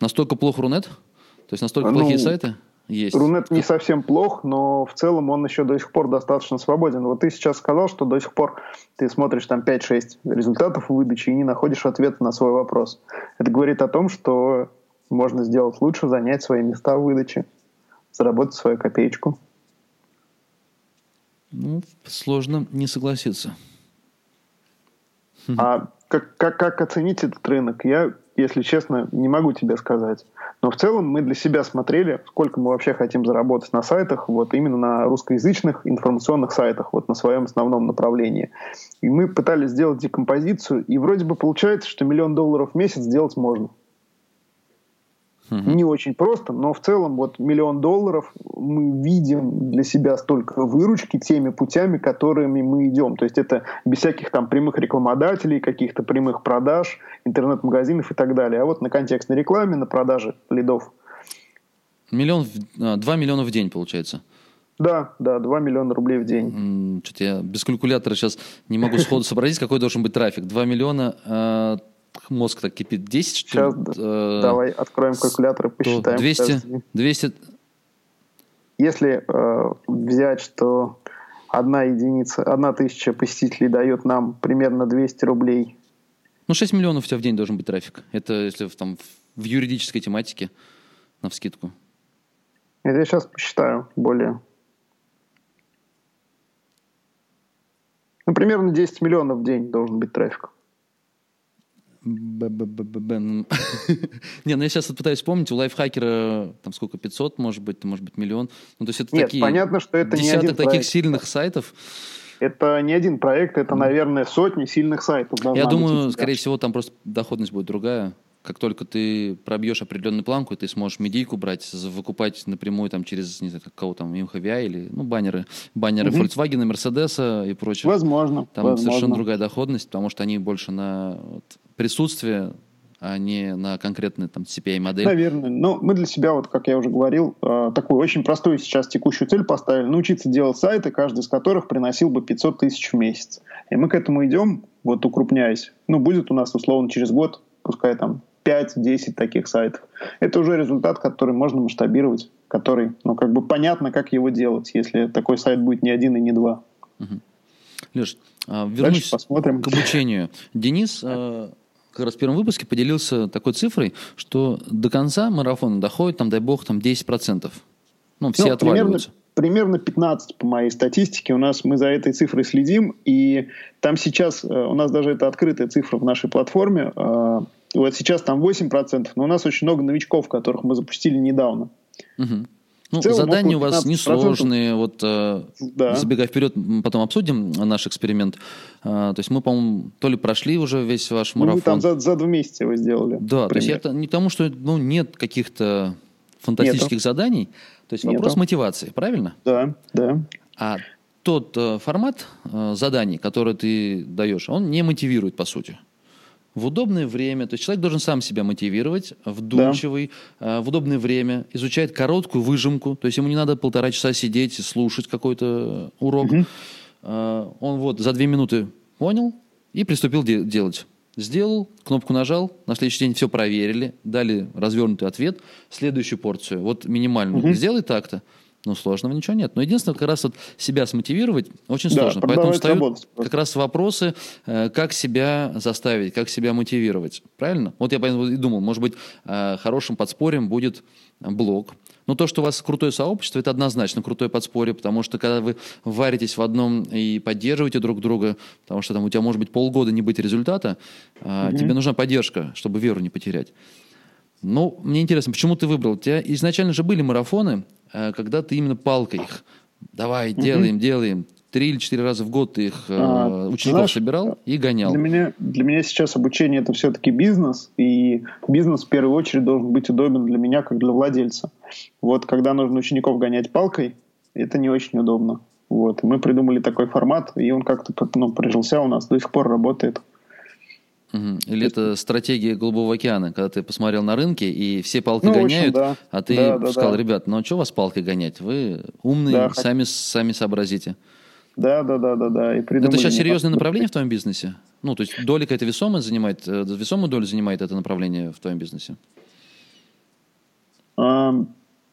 Настолько плох Рунет? То есть настолько ну, плохие сайты? Есть. Рунет не совсем плох, но в целом он еще до сих пор достаточно свободен. Вот ты сейчас сказал, что до сих пор ты смотришь там 5-6 результатов выдачи и не находишь ответа на свой вопрос. Это говорит о том, что можно сделать лучше, занять свои места в выдаче, заработать свою копеечку. Ну, сложно не согласиться. А как, как, как оценить этот рынок, я, если честно, не могу тебе сказать. Но в целом мы для себя смотрели, сколько мы вообще хотим заработать на сайтах, вот именно на русскоязычных информационных сайтах, вот на своем основном направлении. И мы пытались сделать декомпозицию, и вроде бы получается, что миллион долларов в месяц сделать можно. Угу. Не очень просто, но в целом вот миллион долларов мы видим для себя столько выручки теми путями, которыми мы идем. То есть это без всяких там прямых рекламодателей, каких-то прямых продаж, интернет-магазинов и так далее. А вот на контекстной рекламе, на продаже лидов. Миллион, а, два миллиона в день получается. Да, да, 2 миллиона рублей в день. Что-то я без калькулятора сейчас не могу сходу сообразить, какой должен быть трафик. 2 миллиона а, мозг так кипит. 10, что Сейчас, э, давай откроем калькулятор и посчитаем. 200, 200... Если э, взять, что одна единица, одна тысяча посетителей дает нам примерно 200 рублей. Ну, 6 миллионов у тебя в день должен быть трафик. Это если там в юридической тематике, на вскидку. Это я сейчас посчитаю более. Ну, примерно 10 миллионов в день должен быть трафик. Не, ну я сейчас пытаюсь вспомнить, у лайфхакера там сколько, 500, может быть, может быть, миллион. Ну, то есть это Нет, такие понятно, что это десяток не один таких проект. сильных сайтов. Это не один проект, это, наверное, сотни сильных сайтов. Я думаю, скорее всего, там просто доходность будет другая. Как только ты пробьешь определенную планку, ты сможешь медийку брать, выкупать напрямую там через, не знаю, кого там, MHVI или, ну, баннеры, баннеры угу. Volkswagen, Mercedes и прочее. Возможно. Там возможно. совершенно другая доходность, потому что они больше на вот, присутствие, а не на конкретный там CPI-модель. Наверное. Но мы для себя, вот как я уже говорил, э, такую очень простую сейчас текущую цель поставили. Научиться делать сайты, каждый из которых приносил бы 500 тысяч в месяц. И мы к этому идем, вот укрупняясь. Ну, будет у нас, условно, через год пускай там 5-10 таких сайтов. Это уже результат, который можно масштабировать, который, ну, как бы понятно, как его делать, если такой сайт будет не один и не два. Угу. Леш, а, вернусь посмотрим. к обучению. Денис а, как раз в первом выпуске поделился такой цифрой, что до конца марафона доходит, там, дай бог, там 10%. Ну, все ну, отваливаются. Примерно, примерно 15 по моей статистике. У нас мы за этой цифрой следим, и там сейчас, э, у нас даже это открытая цифра в нашей платформе, э, вот сейчас там 8%, но у нас очень много новичков, которых мы запустили недавно. Угу. Ну, целом, задания у вас несложные. Вот, э, да. забегая вперед, потом обсудим наш эксперимент. Э, то есть мы, по-моему, то ли прошли уже весь ваш марафон. Ну, мы там за, за два месяца его сделали. Да, то есть это не тому, что ну, нет каких-то фантастических Нету. заданий. То есть Нету. вопрос мотивации, правильно? Да, да. А тот э, формат заданий, который ты даешь, он не мотивирует, по сути в удобное время. То есть человек должен сам себя мотивировать, вдумчивый, да. э, в удобное время, изучает короткую выжимку. То есть ему не надо полтора часа сидеть и слушать какой-то урок. Угу. Э, он вот за две минуты понял и приступил де- делать. Сделал, кнопку нажал, на следующий день все проверили, дали развернутый ответ, следующую порцию, вот минимальную. Угу. Сделай так-то. Ну, сложного ничего нет. Но единственное, как раз вот себя смотивировать очень да, сложно. Поэтому встают работать. как раз вопросы, э, как себя заставить, как себя мотивировать. Правильно? Вот я и думал, может быть, э, хорошим подспорьем будет блог. Но то, что у вас крутое сообщество, это однозначно крутое подспорье, потому что когда вы варитесь в одном и поддерживаете друг друга, потому что там у тебя может быть полгода не быть результата, угу. тебе нужна поддержка, чтобы веру не потерять. Ну, мне интересно, почему ты выбрал? У тебя изначально же были марафоны, когда ты именно палкой их, давай, угу. делаем, делаем, три или четыре раза в год ты их э, а, учеников знаешь, собирал и гонял. Для меня, для меня сейчас обучение это все-таки бизнес, и бизнес в первую очередь должен быть удобен для меня, как для владельца. Вот когда нужно учеников гонять палкой, это не очень удобно. Вот. Мы придумали такой формат, и он как-то ну, прижился у нас, до сих пор работает. Или это стратегия Голубого океана, когда ты посмотрел на рынке, и все палки ну, гоняют, общем, да. а ты да, да, сказал, да. ребят, ну а что вас палкой гонять? Вы умные, да, сами, сами сообразите. Да, да, да, да, да. И это сейчас серьезное направление в твоем бизнесе? Ну, то есть доля какая-то весомая занимает, э, весомую долю занимает это направление в твоем бизнесе? А,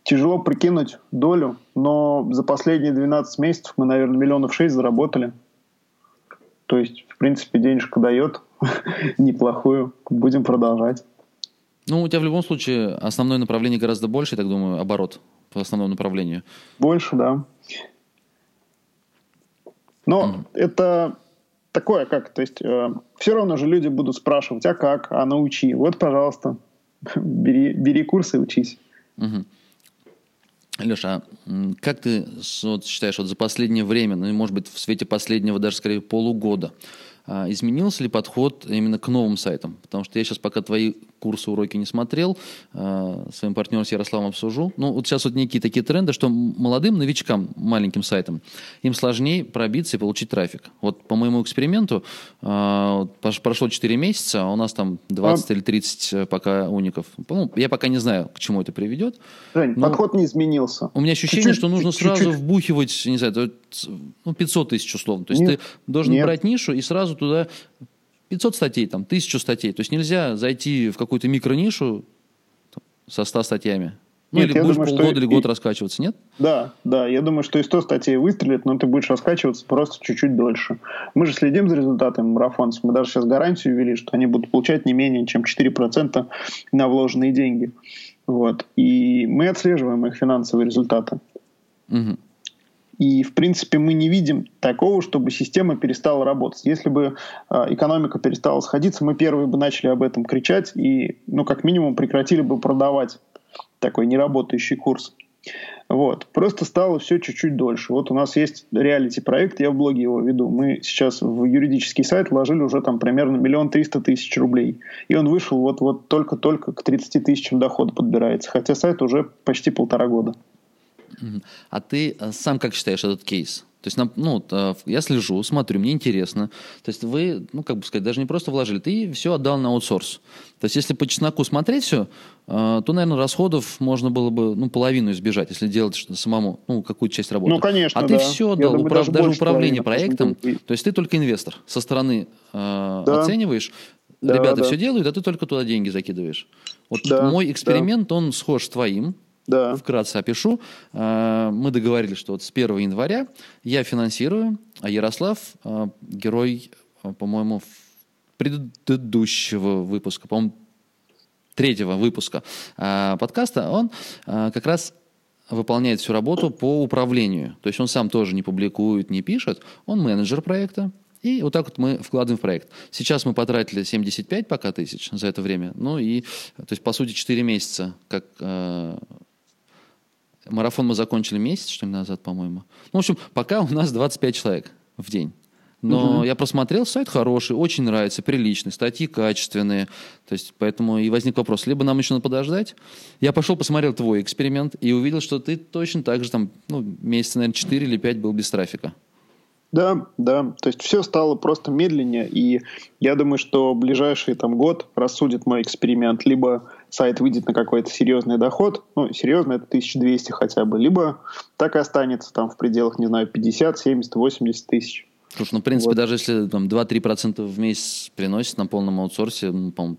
тяжело прикинуть долю, но за последние 12 месяцев мы, наверное, миллионов шесть заработали. То есть, в принципе, денежка дает неплохую. Будем продолжать. Ну, у тебя в любом случае основное направление гораздо больше, я так думаю, оборот по основному направлению. Больше, да. Но mm. это такое, как, то есть э, все равно же люди будут спрашивать, а как, а научи. Вот, пожалуйста, бери, бери курсы и учись. Угу. Леша, а как ты вот, считаешь, вот за последнее время, ну, может быть, в свете последнего даже, скорее, полугода, изменился ли подход именно к новым сайтам? Потому что я сейчас пока твои курсы, уроки не смотрел, а, своим партнером с Ярославом обсужу. Ну, вот сейчас вот некие такие тренды, что молодым новичкам, маленьким сайтам, им сложнее пробиться и получить трафик. Вот по моему эксперименту а, прошло 4 месяца, а у нас там 20 а... или 30 э, пока уников. Ну, я пока не знаю, к чему это приведет. Жень, подход не изменился. У меня ощущение, чуть-чуть, что нужно чуть-чуть. сразу вбухивать, не знаю, ну, 500 тысяч условно. То есть нет, ты должен нет. брать нишу и сразу туда 500 статей, там, 1000 статей. То есть нельзя зайти в какую-то микронишу со 100 статьями. Ну, нет, или будешь думаю, полгода или год и... раскачиваться, нет? Да, да. Я думаю, что и 100 статей выстрелит, но ты будешь раскачиваться просто чуть-чуть дольше. Мы же следим за результатами марафонцев. Мы даже сейчас гарантию ввели, что они будут получать не менее чем 4% на вложенные деньги. Вот. И мы отслеживаем их финансовые результаты. Угу. И, в принципе, мы не видим такого, чтобы система перестала работать. Если бы э, экономика перестала сходиться, мы первые бы начали об этом кричать и, ну, как минимум, прекратили бы продавать такой неработающий курс. Вот. Просто стало все чуть-чуть дольше. Вот у нас есть реалити-проект, я в блоге его веду. Мы сейчас в юридический сайт вложили уже там примерно миллион триста тысяч рублей. И он вышел вот-вот только-только к 30 тысячам дохода подбирается. Хотя сайт уже почти полтора года. А ты э, сам как считаешь этот кейс? То есть, ну, э, я слежу, смотрю, мне интересно. То есть вы, ну, как бы сказать, даже не просто вложили, ты все отдал на аутсорс. То есть если по чесноку смотреть все, э, то, наверное, расходов можно было бы, ну, половину избежать, если делать самому, ну, какую-то часть работы. Ну, конечно, А да. ты все отдал, думаю, управ... даже, даже управление проектом, то есть ты только инвестор со стороны э, да. оцениваешь, Да, ребята да. все делают, а ты только туда деньги закидываешь. Вот Да, мой эксперимент, он схож с твоим. Да. Вкратце опишу. А, Мы договорились, что вот с 1 января я финансирую, а Ярослав, а, герой, а, по-моему, предыдущего выпуска, по-моему, третьего выпуска подкаста, он как раз выполняет всю работу по управлению. То есть он сам тоже не публикует, не пишет, он менеджер проекта. И вот так вот мы вкладываем в проект. Сейчас мы потратили 75 пока тысяч за это время. Ну и, то есть, по сути, 4 месяца, как э, Марафон мы закончили месяц, что ли, назад, по-моему. Ну, в общем, пока у нас 25 человек в день. Но я просмотрел, сайт хороший, очень нравится, приличный, статьи качественные. То есть, поэтому и возник вопрос, либо нам еще надо подождать. Я пошел, посмотрел твой эксперимент и увидел, что ты точно так же, там, ну, месяца, наверное, 4 или 5 был без трафика. Да, да. То есть все стало просто медленнее, и я думаю, что ближайший там год рассудит мой эксперимент. Либо сайт выйдет на какой-то серьезный доход, ну, серьезно, это 1200 хотя бы, либо так и останется там в пределах, не знаю, 50, 70, 80 тысяч. Слушай, ну, в принципе, Вот. даже если там 2-3% в месяц приносит на полном аутсорсе, ну, по-моему,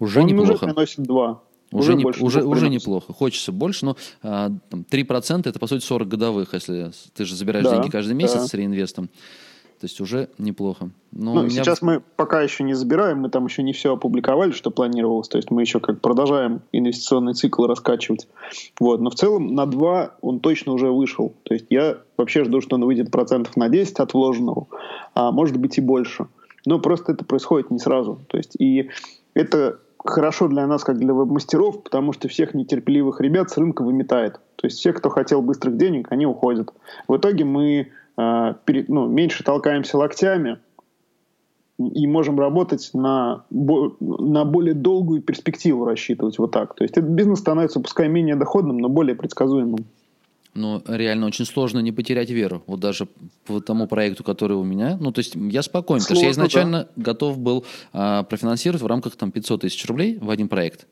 уже Он неплохо. уже приносит 2. Уже, не- больше уже, уже неплохо. Хочется больше, но а, там, 3% это, по сути, 40 годовых, если ты же забираешь Да, деньги каждый месяц да. с реинвестом. То есть уже неплохо. Но Ну, меня сейчас мы пока еще не забираем, мы там еще не все опубликовали, что планировалось. То есть мы еще как продолжаем инвестиционный цикл раскачивать. Вот. Но в целом на 2 он точно уже вышел. То есть я вообще жду, что он выйдет процентов на 10 от вложенного, а может быть и больше. Но просто это происходит не сразу. То есть и это хорошо для нас, как для веб-мастеров, потому что всех нетерпеливых ребят с рынка выметает. То есть все, кто хотел быстрых денег, они уходят. В итоге мы э, пере- ну, меньше толкаемся локтями, и можем работать на, на более долгую перспективу рассчитывать вот так. То есть этот бизнес становится пускай менее доходным, но более предсказуемым. Ну, реально очень сложно не потерять веру. Вот даже по тому проекту, который у меня. Ну, то есть я спокоен, потому что я Сложно, изначально готов был а, профинансировать в рамках там 500 тысяч рублей в один проект.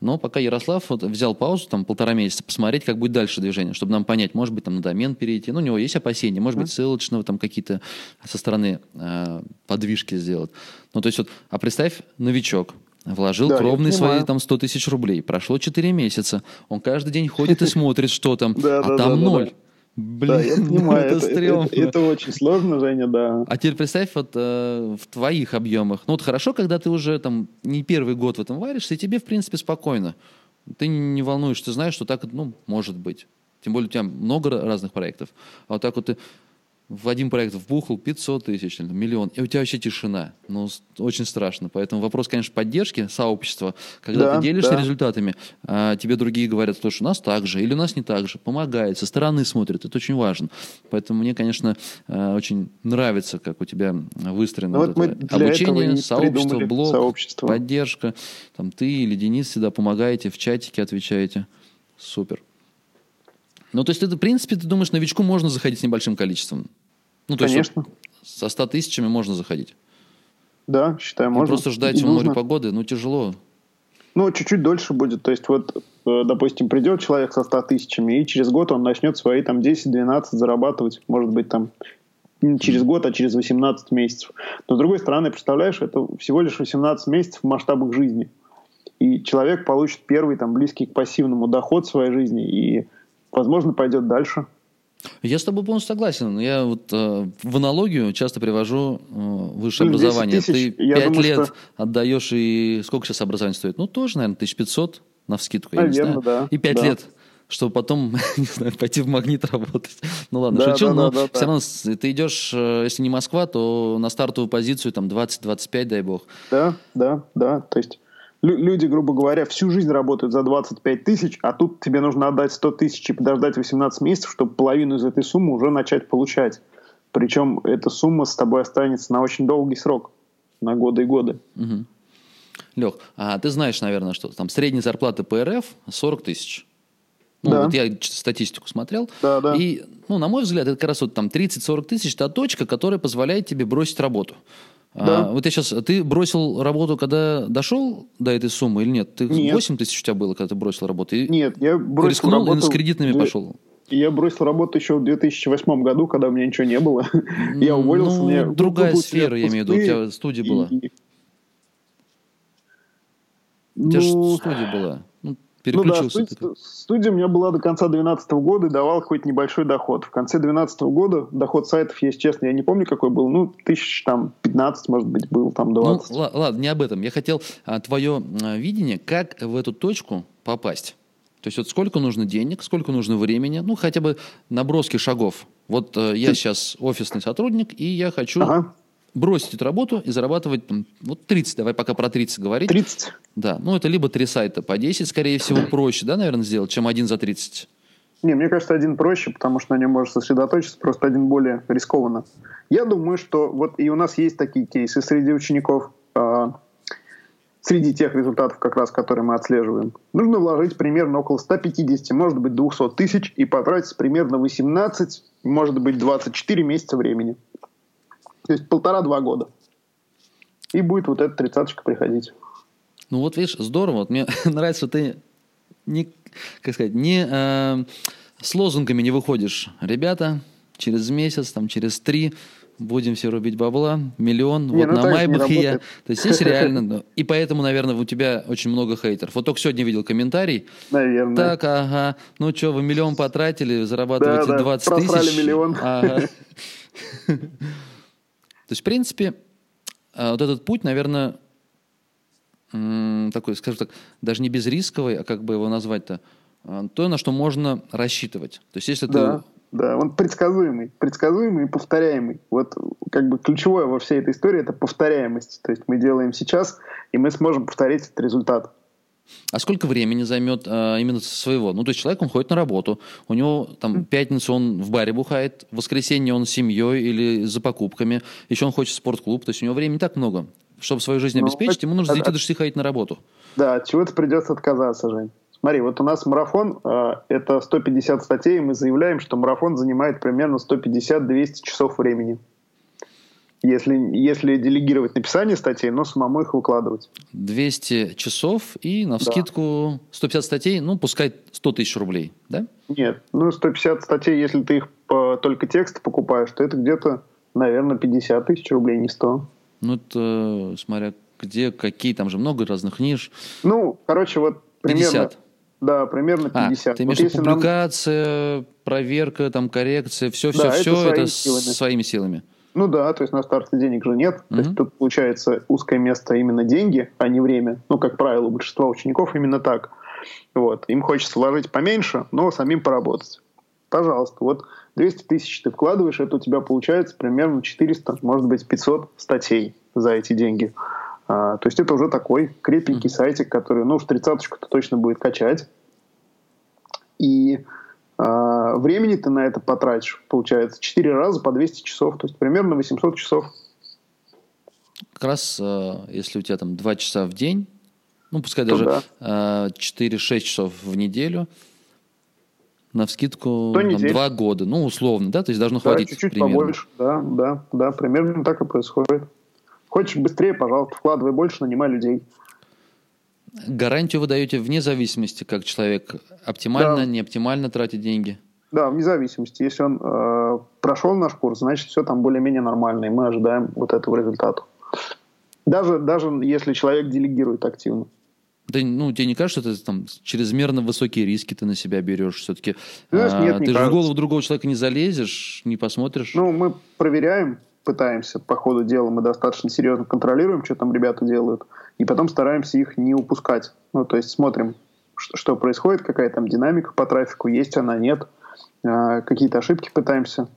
Но пока Ярослав вот взял паузу, там полтора месяца, посмотреть, как будет дальше движение, чтобы нам понять, может быть, там на домен перейти. Ну, у него есть опасения, может быть, ссылочного там какие-то со стороны а, подвижки сделать. Ну, то есть вот, а представь, новичок, Вложил Да, кровные свои там 100 тысяч рублей. Прошло 4 месяца. Он каждый день ходит и смотрит, что там. А там ноль. Блин, Да, я понимаю, это это, это- стрёмно. это очень сложно, Женя, да. А теперь представь вот э, в твоих объемах. Ну вот хорошо, когда ты уже там не первый год в этом варишься, и тебе, в принципе, спокойно. Ты не волнуешь, ты знаешь, что так, ну, может быть. Тем более у тебя много ра- разных проектов. А вот так вот ты в один проект вбухал 500 тысяч, миллион, и у тебя вообще тишина. Ну, очень страшно. Поэтому вопрос, конечно, поддержки сообщества. Когда Да, ты делишься да. результатами, а тебе другие говорят, слушай, у нас так же, или у нас не так же, помогает, со стороны смотрят, это очень важно. Поэтому мне, конечно, э, очень нравится, как у тебя выстроено Ну вот вот обучение, сообщество, блог, сообщество. поддержка. Там ты или Денис всегда помогаете, в чатике отвечаете. Супер. Ну, то есть, это, в принципе, ты думаешь, новичку можно заходить с небольшим количеством? Ну, то есть, Конечно. вот со 100 тысячами можно заходить. Да, считаю, И можно. просто ждать И в море погоды, ну, тяжело. Ну, чуть-чуть дольше будет. То есть, вот, э, допустим, придет человек со 100 тысячами, и через год он начнет свои там 10-12 зарабатывать, может быть, там не через год, а через 18 месяцев. Но, с другой стороны, представляешь, это всего лишь 18 месяцев в масштабах жизни. И человек получит первый, там, близкий к пассивному доход в своей жизни и, возможно, пойдет дальше. Я с тобой полностью согласен. Я вот э, в аналогию часто привожу э, высшее Ну, 10 образование. тысяч, Ты я 5 думаю, лет что- отдаешь, и сколько сейчас образование стоит? Ну, тоже, наверное, 1500 на вскидку, я не знаю. да, И 5 да. лет, чтобы потом, не знаю, пойти в магнит работать. Ну ладно, Да, шучу, да, но да, да, все да. равно с- ты идешь, э, если не Москва, то на стартовую позицию там 20-25, дай бог. Да, да, да. То есть лю- люди, грубо говоря, всю жизнь работают за 25 тысяч, а тут тебе нужно отдать 100 тысяч и подождать 18 месяцев, чтобы половину из этой суммы уже начать получать. Причем эта сумма с тобой останется на очень долгий срок, на годы и годы. Лех, а ты знаешь, наверное, что там средняя зарплата по РФ 40 тысяч. Ну, Да. вот я статистику смотрел. Да, да. И, ну, на мой взгляд, это как раз вот там 30-40 тысяч, та точка, которая позволяет тебе бросить работу. А, Да. вот я сейчас, ты бросил работу, когда дошел до этой суммы или нет? Ты Нет. 8 тысяч у тебя было, когда ты бросил работу? И Нет, я бросил рискнул и работу... с кредитными в две- пошел. Я бросил работу еще в 2008 году, когда у меня ничего не было. Я уволился. Ну, другая сфера, я имею в виду, у тебя студия и- была. и- У тебя Ну, же студия была. Ну, Ну да, переключился. студия, студия у меня была до конца 2012 года и давал какой-то небольшой доход. В конце 2012 года доход сайтов, если честно, я не помню, какой был. Ну, тысяч там 15, может быть, был, там Ну, 20. ла- ладно, не об этом. Я хотел а, твое а, видение, как в эту точку попасть. То есть вот сколько нужно денег, сколько нужно времени, ну хотя бы наброски шагов. Вот э, я сейчас офисный сотрудник, и я хочу Ага, бросить эту работу и зарабатывать вот 30, давай пока про 30 говорить. 30. Да, ну это либо три сайта по 10, скорее всего, проще, да, наверное, сделать, чем один за 30. Не, мне кажется, один проще, потому что на нем можно сосредоточиться, просто один более рискованно. Я думаю, что вот и у нас есть такие кейсы среди учеников, а, среди тех результатов, как раз, которые мы отслеживаем. Нужно вложить примерно около 150, может быть, 200 тысяч и потратить примерно 18, может быть, 24 месяца времени. То есть полтора-два года. И будет вот эта тридцаточка приходить. Ну вот видишь, здорово. Вот мне нравится, что ты не, как сказать, не э, с лозунгами не выходишь. Ребята, через месяц, там, через три будем все рубить бабла, миллион, Не, вот ну на Майбахе я. То есть здесь реально, и поэтому, наверное, у тебя очень много хейтеров. Вот только сегодня видел комментарий. Наверное. Так, ага, ну что, вы миллион потратили, зарабатываете Да, да, 20 просрали тысяч. миллион. Ага. То есть, в принципе, а, вот этот путь, наверное, такой, скажем так, даже не безрисковый, а как бы его назвать-то, а, то, на что можно рассчитывать. То есть, если Да, ты... да, он предсказуемый, предсказуемый и повторяемый. Вот как бы ключевое во всей этой истории это повторяемость. То есть мы делаем сейчас, и мы сможем повторить этот результат. А сколько времени займет а, именно своего? Ну, то есть человек, он ходит на работу, у него там пятницу он в баре бухает, в воскресенье он с семьей или за покупками, еще он хочет в спортклуб, то есть у него времени не так много. Чтобы свою жизнь Ну, обеспечить, ему нужно с 9 до 6 ходить на работу. Да, от чего-то придется отказаться, Жень. Смотри, вот у нас марафон э, это 150 статей, и мы заявляем, что марафон занимает примерно 150-200 часов времени. Если, если делегировать написание статей, но самому их выкладывать. 200 часов и на вскидку 150 статей, ну, пускай 100 тысяч рублей, да? Нет, ну 150 статей, если ты их по, только текст покупаешь, то это где-то, наверное, 50 тысяч рублей, не 100. Ну, это смотря где, какие, там же много разных ниш. Ну, короче, вот примерно... 50. Да, примерно А, 50. ты Вот имеешь в виду если нам- публикация, проверка, там, коррекция, все, все, Да, это все это, своими с- силами. своими силами. Ну да, то есть на старте денег же нет. То есть тут получается узкое место именно деньги, а не время. Ну, как правило, у большинства учеников именно так. Вот. Им хочется вложить поменьше, но самим поработать. Пожалуйста, вот 200 тысяч ты вкладываешь, это у тебя получается примерно 400, может быть, 500 статей за эти деньги. А, то есть это уже такой крепенький сайтик, который, ну, уж тридцаточку-то точно будет качать. И а, времени ты на это потратишь, получается, 4 раза по 200 часов, то есть примерно 800 часов. Как раз, э, если у тебя там 2 часа в день, ну, пускай То даже э, 4-6 часов в неделю, на вскидку там, недель. 2 года, ну, условно, да, то есть должно Да, хватить чуть-чуть примерно. побольше, да, да, да, примерно так и происходит. Хочешь быстрее, пожалуйста, вкладывай больше, нанимай людей. Гарантию вы даете вне зависимости, как человек оптимально, Да. не оптимально тратит деньги. Да, вне зависимости. Если он э, прошел наш курс, значит, все там более-менее нормально, и мы ожидаем вот этого результата. Даже, даже если человек делегирует активно. Да, ну, тебе не кажется, что это там чрезмерно высокие риски ты на себя берешь? Все-таки Знаешь, нет, не ты же в кажется. голову другого человека не залезешь, не посмотришь. Ну, мы проверяем, пытаемся по ходу дела, мы достаточно серьезно контролируем, что там ребята делают, и потом стараемся их не упускать. Ну, то есть смотрим, что, что происходит, какая там динамика по трафику, есть она, нет. А, какие-то ошибки пытаемся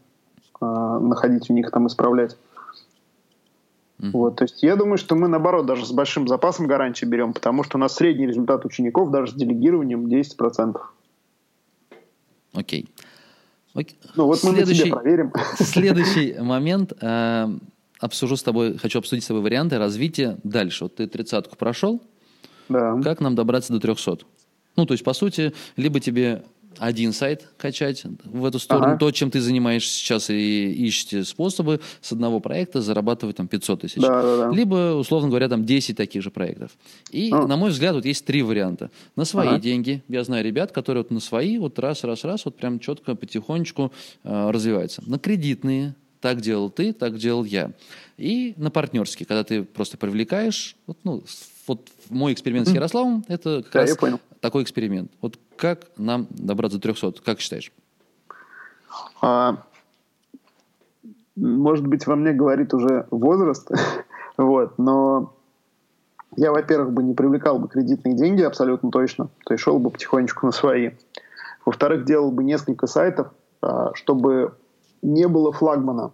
а, находить у них, там исправлять. Вот, то есть я думаю, что мы, наоборот, даже с большим запасом гарантии берем, потому что у нас средний результат учеников даже с делегированием 10%. Окей. Окей. Ну вот мы на Следующий- тебе проверим. Следующий момент. э, обсужу с тобой, хочу обсудить с тобой варианты развития дальше. Вот ты тридцатку прошел, Да. как нам добраться до 300? Ну, то есть, по сути, либо тебе один сайт качать в эту сторону, Ага. то, чем ты занимаешься сейчас и ищете способы с одного проекта зарабатывать там 500 тысяч. Да, да, да. Либо, условно говоря, там 10 таких же проектов. И, Ну. на мой взгляд, вот есть три варианта. На свои Ага. деньги. Я знаю ребят, которые вот на свои вот раз, раз, раз, вот прям четко, потихонечку э, развиваются. На кредитные так делал ты, так делал я. И на партнерский, когда ты просто привлекаешь, вот, ну, вот мой эксперимент с Ярославом, это как Да, раз я понял. Такой эксперимент. Вот как нам добраться до 300, как считаешь? А, может быть, во мне говорит уже возраст, вот, но я, во-первых, бы не привлекал бы кредитные деньги абсолютно точно, то есть шел бы потихонечку на свои. Во-вторых, делал бы несколько сайтов, а, чтобы не было флагмана.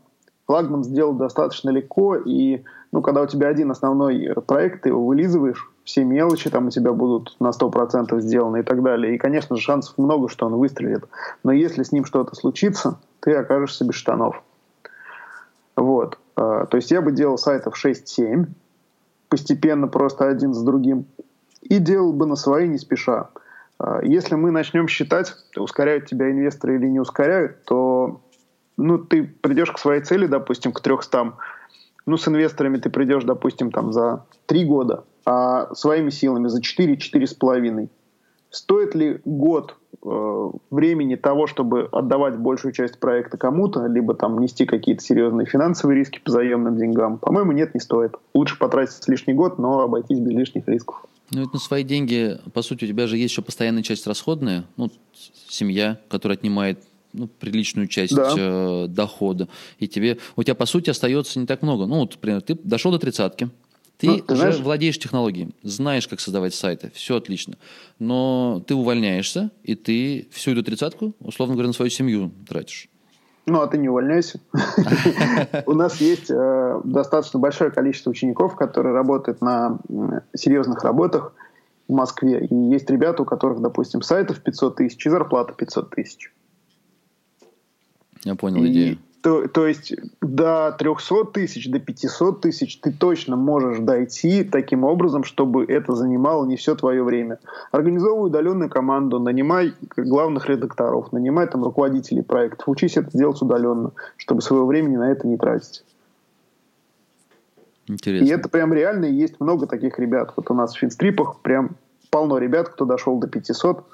Флагман сделал достаточно легко, и ну, когда у тебя один основной проект, ты его вылизываешь, все мелочи там у тебя будут на 100% сделаны и так далее. И, конечно же, шансов много, что он выстрелит. Но если с ним что-то случится, ты окажешься без штанов. Вот. А, То есть я бы делал сайтов 6-7, постепенно просто один за другим, и делал бы на свои не спеша. А, Если мы начнем считать, ускоряют тебя инвесторы или не ускоряют, то ну, ты придешь к своей цели, допустим, к 300, ну, с инвесторами ты придешь, допустим, там за 3 года, а своими силами за 4-4,5. Стоит ли год э, времени того, чтобы отдавать большую часть проекта кому-то, либо там нести какие-то серьезные финансовые риски по заемным деньгам? По-моему, нет, не стоит. Лучше потратить лишний год, но обойтись без лишних рисков. Ну, это на свои деньги, по сути, у тебя же есть еще постоянная часть расходная, ну, семья, которая отнимает ну, приличную часть Да. э, дохода, и тебе, у тебя, по сути, остается не так много. Ну, вот, например, ты дошел до тридцатки, ты, Ну, ты уже знаешь- владеешь технологией, знаешь, как создавать сайты, все отлично, но ты увольняешься, и ты всю эту тридцатку, условно говоря, на свою семью тратишь. Ну, а ты не увольняйся. У нас есть э, достаточно большое количество учеников, которые работают на серьезных работах в Москве. И есть ребята, у которых, допустим, сайтов 500 тысяч и зарплата 500 тысяч. Я понял И идею. То, то есть до 300 тысяч, до 500 тысяч ты точно можешь дойти таким образом, чтобы это занимало не все твое время. Организовывай удаленную команду, нанимай главных редакторов, нанимай там руководителей проектов, учись это делать удаленно, чтобы своего времени на это не тратить. Интересно. И это прям реально, и есть много таких ребят. Вот у нас в финстрипах прям полно ребят, кто дошел до 500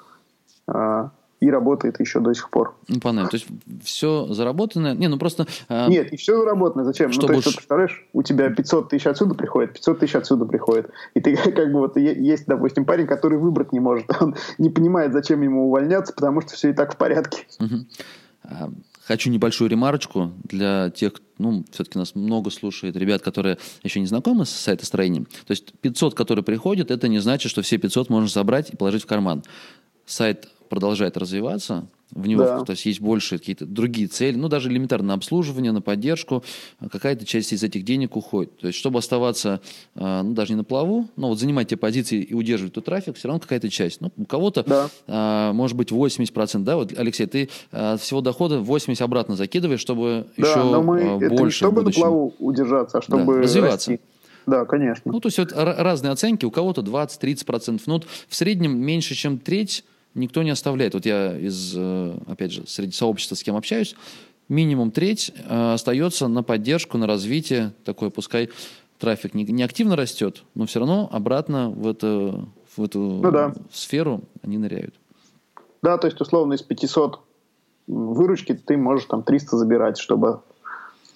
а, и работает еще до сих пор. Ну, понятно. То есть все заработанное. Не, ну просто. а, Нет, и все заработано. Зачем? Что ну, то есть, вот представляешь, у тебя 500 тысяч отсюда приходит, 500 тысяч отсюда приходит. И ты как бы вот есть, допустим, парень, который выбрать не может. Он не понимает, зачем ему увольняться, потому что все и так в порядке. А, Хочу небольшую ремарочку для тех, ну, все-таки нас много слушает ребят, которые еще не знакомы с сайтостроением. То есть 500, которые приходят, это не значит, что все 500 можно забрать и положить в карман. Сайт продолжает развиваться, в него, Да. то есть есть больше какие-то другие цели, ну, даже элементарно на обслуживание, на поддержку, а какая-то часть из этих денег уходит. То есть, чтобы оставаться, а, ну, даже не на плаву, но вот занимать те позиции и удерживать тот трафик, все равно какая-то часть. Ну, у кого-то, Да. а, может быть, 80%, да, вот, Алексей, ты от всего дохода 80 обратно закидываешь, чтобы Да, еще но мы а, это не больше чтобы на плаву удержаться, а чтобы Да, развиваться. расти. Да, конечно. Ну, то есть вот ра- разные оценки, у кого-то 20-30%. Ну, вот в среднем меньше, чем треть никто не оставляет. Вот я из, э, опять же, среди сообщества, с кем общаюсь, минимум треть э, остается на поддержку, на развитие. Такое, пускай трафик не, не активно растет, но все равно обратно в, это, в эту Ну да. сферу они ныряют. Да, то есть, условно, из 500 выручки ты можешь там 300 забирать, чтобы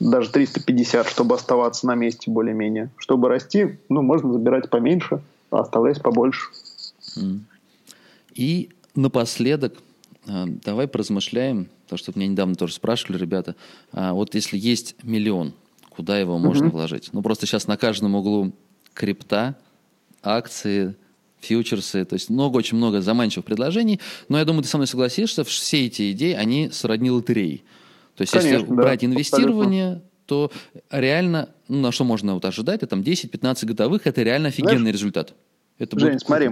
даже 350, чтобы оставаться на месте более-менее. Чтобы расти, ну, можно забирать поменьше, а оставлять побольше. И напоследок, э, давай поразмышляем, потому что меня недавно тоже спрашивали ребята, а вот если есть миллион, куда его можно вложить? Ну, просто сейчас на каждом углу крипта, акции, фьючерсы, то есть много, очень много заманчивых предложений, но я думаю, ты со мной согласишься, все эти идеи, они сродни лотереи. То есть если Конечно, да, брать инвестирование, то реально, ну, на что можно вот ожидать, это там 10-15 годовых, это реально офигенный Знаешь, результат. Это Жень, будет смотри,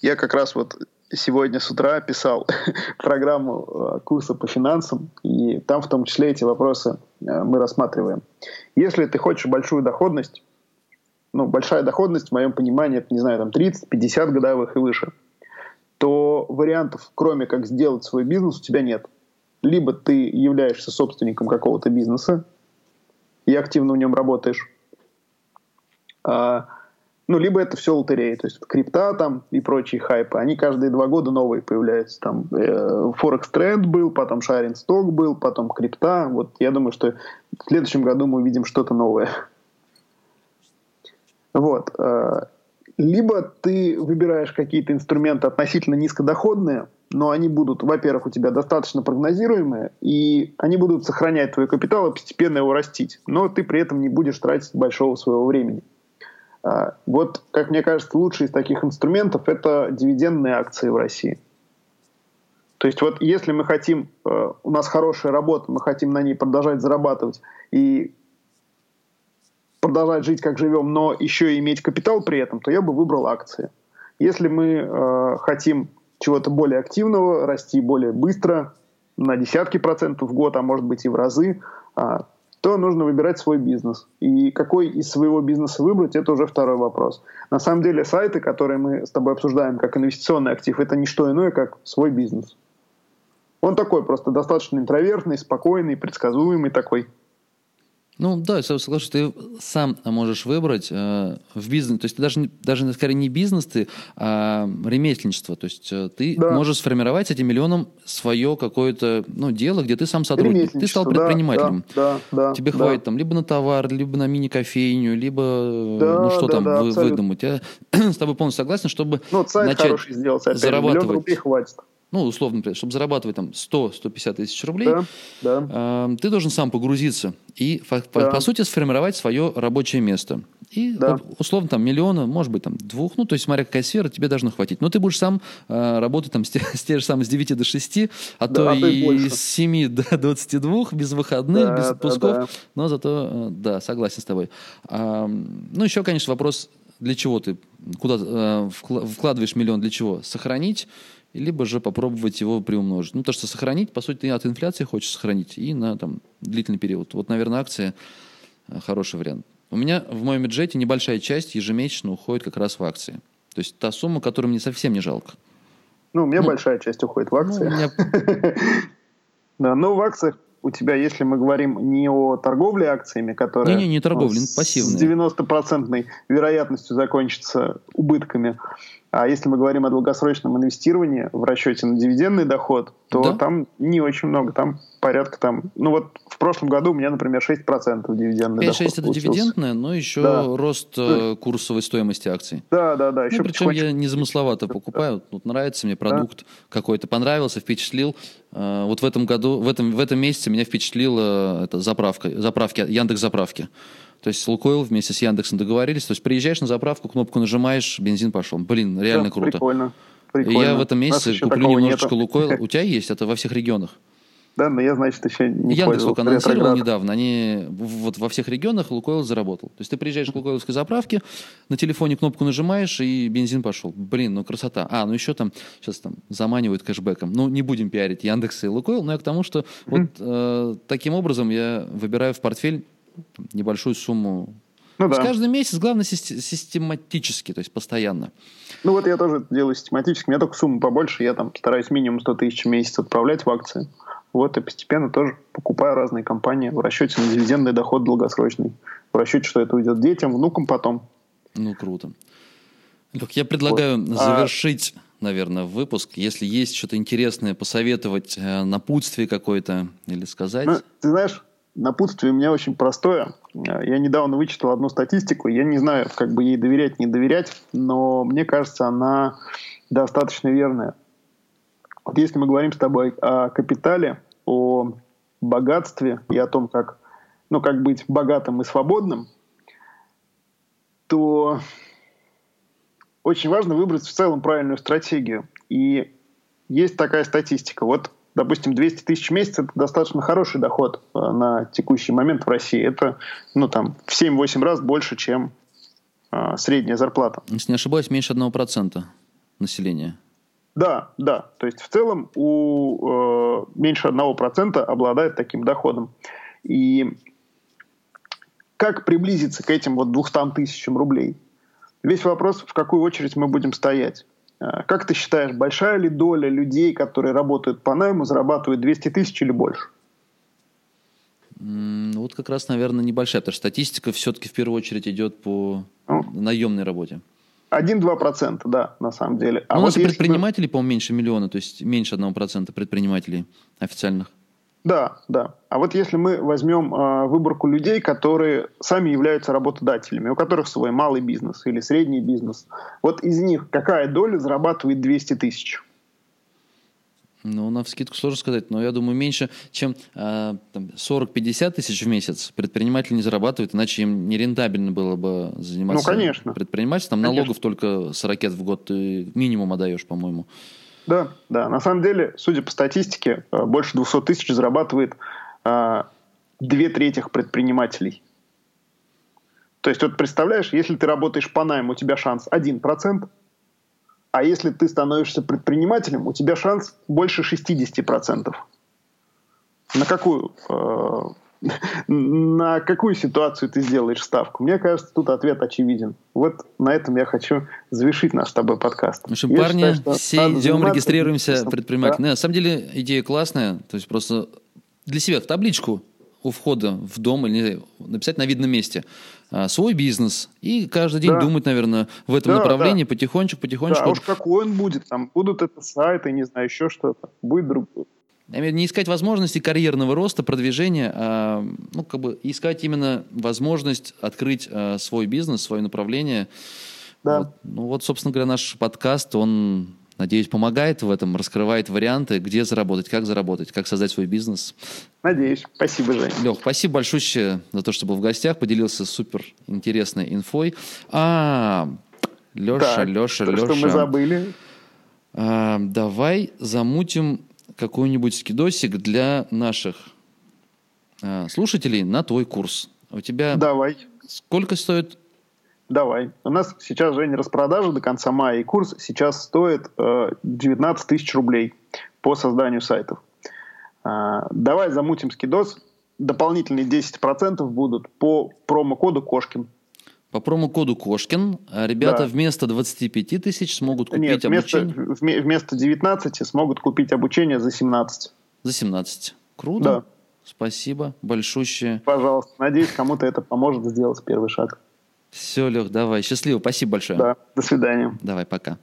я как раз вот сегодня с утра писал программу э, курса по финансам, и там в том числе эти вопросы э, мы рассматриваем. Если ты хочешь большую доходность, ну, большая доходность, в моем понимании, это, не знаю, там 30-50 годовых и выше, то вариантов, кроме как сделать свой бизнес, у тебя нет. Либо ты являешься собственником какого-то бизнеса и активно в нем работаешь, а, ну, либо это все лотереи, то есть крипта там и прочие хайпы, они каждые два года новые появляются. Там э, Forex Trend был, потом Sharing Stock был, потом крипта. Вот я думаю, что в следующем году мы увидим что-то новое. Вот. Э, либо ты выбираешь какие-то инструменты относительно низкодоходные, но они будут, во-первых, у тебя достаточно прогнозируемые, и они будут сохранять твой капитал и постепенно его растить. Но ты при этом не будешь тратить большого своего времени. А, вот, как мне кажется, лучший из таких инструментов – это дивидендные акции в России. То есть вот если мы хотим, э, у нас хорошая работа, мы хотим на ней продолжать зарабатывать и продолжать жить, как живем, но еще и иметь капитал при этом, то я бы выбрал акции. Если мы э, хотим чего-то более активного, расти более быстро, на десятки процентов в год, а может быть и в разы, а, то нужно выбирать свой бизнес. И какой из своего бизнеса выбрать, это уже второй вопрос. На самом деле сайты, которые мы с тобой обсуждаем как инвестиционный актив, это не что иное, как свой бизнес. Он такой просто достаточно интровертный, спокойный, предсказуемый такой. Ну да, я соглашусь, ты сам можешь выбрать э, в бизнес, то есть ты даже, даже скорее не бизнес ты, а ремесленничество, то есть э, ты да. можешь сформировать этим миллионом свое какое-то ну, дело, где ты сам сотрудник, ты стал предпринимателем, да, да, да, тебе да. хватит там либо на товар, либо на мини-кофейню, либо э, да, ну что да, там да, вы, выдумать. Я с тобой полностью согласен, чтобы ну, начать сделать, зарабатывать. Миллион рублей хватит ну, условно, например, чтобы зарабатывать там 100-150 тысяч рублей, да, да. Э, ты должен сам погрузиться и, по, да. по сути, сформировать свое рабочее место. И, да. условно, там, миллиона, может быть, там, двух, ну, то есть, смотря какая сфера, тебе должно хватить. Но ты будешь сам э, работать там с, те, с те же самые с 9 до 6, а да, то а и с 7 до 22, без выходных, да, без отпусков. Да, да. Но зато, э, да, согласен с тобой. А, ну, еще, конечно, вопрос, для чего ты, куда э, вкладываешь миллион, для чего? Сохранить либо же попробовать его приумножить. Ну, то, что сохранить, по сути, ты от инфляции хочешь сохранить и на там, длительный период. Вот, наверное, акция э, хороший вариант. У меня в моем бюджете небольшая часть ежемесячно уходит как раз в акции. То есть та сумма, которую мне совсем не жалко. Ну, у меня ну, большая часть уходит в акции. Ну, меня... Да, но в акциях у тебя, если мы говорим не о торговле акциями, которая не, не, не торговля, ну, с 90% вероятностью закончится убытками, а если мы говорим о долгосрочном инвестировании в расчете на дивидендный доход, то да? там не очень много, там порядка там... Ну вот в прошлом году у меня, например, 6% дивидендный 5-6 доход 6 это дивидендное, но еще да. рост э, курсовой стоимости акций. Да, да, да. Ну, еще причем я незамысловато покупаю. Вот нравится мне продукт да. какой-то, понравился, впечатлил. Э, вот в этом году, в этом, в этом месяце меня впечатлила это заправка, заправки, Яндекс заправки. То есть Лукойл вместе с Яндексом договорились. То есть приезжаешь на заправку, кнопку нажимаешь, бензин пошел. Блин, реально да, круто. Прикольно. прикольно. Я в этом месяце куплю немножечко нету. Лукойл. У тебя есть? Это во всех регионах? Да, но я, значит, еще не Яндекс только анонсировал недавно. Они вот во всех регионах Лукойл заработал. То есть ты приезжаешь к Лукойловской заправке, на телефоне кнопку нажимаешь, и бензин пошел. Блин, ну красота. А, ну еще там сейчас там заманивают кэшбэком. Ну, не будем пиарить Яндекс и Лукойл, но я к тому, что вот э, таким образом я выбираю в портфель небольшую сумму ну, да. Каждый месяц, главное, систематически, то есть постоянно. Ну вот я тоже делаю систематически. У меня только сумма побольше. Я там стараюсь минимум 100 тысяч в месяц отправлять в акции. Вот и постепенно тоже покупаю разные компании в расчете на дивидендный доход долгосрочный. В расчете, что это уйдет детям, внукам потом. Ну, круто. Люк, я предлагаю вот. А завершить, а... наверное, выпуск. Если есть что-то интересное, посоветовать, э, напутствие какое-то или сказать. Ну, ты знаешь, Напутствие у меня очень простое. Я недавно вычитал одну статистику. Я не знаю, как бы ей доверять, не доверять, но мне кажется, она достаточно верная. Вот если мы говорим с тобой о капитале, о богатстве и о том, как, ну, как быть богатым и свободным, то очень важно выбрать в целом правильную стратегию. И есть такая статистика. Вот допустим, 200 тысяч в месяц – это достаточно хороший доход э, на текущий момент в России. Это, ну, там, в 7-8 раз больше, чем э, средняя зарплата. Если не ошибаюсь, меньше 1% населения. Да, да. То есть в целом у э, меньше 1% обладает таким доходом. И как приблизиться к этим вот 200 тысячам рублей? Весь вопрос, в какую очередь мы будем стоять. Э, как ты считаешь, большая ли доля людей, которые работают по найму, зарабатывают 200 тысяч или больше? М, Вот как раз, наверное, небольшая, потому что статистика все-таки в первую очередь идет по Ну. наемной работе. 1-2%, да, на самом деле. А Ну, у нас вот и если мы- предпринимателей, по-моему, меньше миллиона, то есть меньше 1% предпринимателей официальных. Да, да. А вот если мы возьмем э, выборку людей, которые сами являются работодателями, у которых свой малый бизнес или средний бизнес, вот из них какая доля зарабатывает 200 тысяч? Ну, на вскидку сложно сказать, но я думаю, меньше, чем а, там, 40-50 тысяч в месяц предприниматели не зарабатывают, иначе им нерентабельно было бы заниматься Ну, конечно. предпринимательством. Там Конечно. налогов только с ракет в год ты минимум отдаешь, по-моему. Да, да. На самом деле, судя по статистике, э, больше 200 тысяч зарабатывает э, две трети предпринимателей. То есть, вот представляешь, если ты работаешь по найму, у тебя шанс 1%, а если ты становишься предпринимателем, у тебя шанс больше 60%. На какую, э, на какую ситуацию ты сделаешь ставку? Мне кажется, тут ответ очевиден. Вот на этом я хочу завершить наш с тобой подкаст. В общем, Я парни, считаю, что все идем, регистрируемся бизнесом. предпринимателями. Да. На самом деле идея классная, то есть просто для себя в табличку у входа в дом или знаю, написать на видном месте а, свой бизнес и каждый день Да. думать, наверное, в этом Да, направлении потихонечку, потихонечку. Да, а уж какой он будет, там будут это сайты, не знаю, еще что-то. Будет друг... Не искать возможности карьерного роста, продвижения, а ну, как бы искать именно возможность открыть а, свой бизнес, свое направление. Да. Вот. Ну вот, собственно говоря, наш подкаст, он, надеюсь, помогает в этом, раскрывает варианты, где заработать, как заработать, как создать свой бизнес. Надеюсь. Спасибо, Жень. Лех, спасибо большое за то, что был в гостях, поделился супер интересной инфой. А, Леша, Так, Леша, что- Леша. Что мы забыли? А, давай замутим какой-нибудь скидосик для наших а, слушателей на твой курс. У тебя Давай. сколько стоит? Давай. У нас сейчас, Жень, распродажа до конца мая, и курс сейчас стоит э, 19 тысяч рублей по созданию сайтов. А, давай замутим скидос. Дополнительные 10% будут по промокоду Кошкин. По промокоду Кошкин а ребята Да. вместо 25 тысяч смогут купить Нет, вместо, обучение вме- вместо 19 смогут купить обучение за 17. за 17. Круто. Да. Спасибо большущее. Пожалуйста. Надеюсь, кому-то это поможет сделать первый шаг. Все, Лех, давай. Счастливо. Спасибо большое. Да. До свидания. Давай, пока.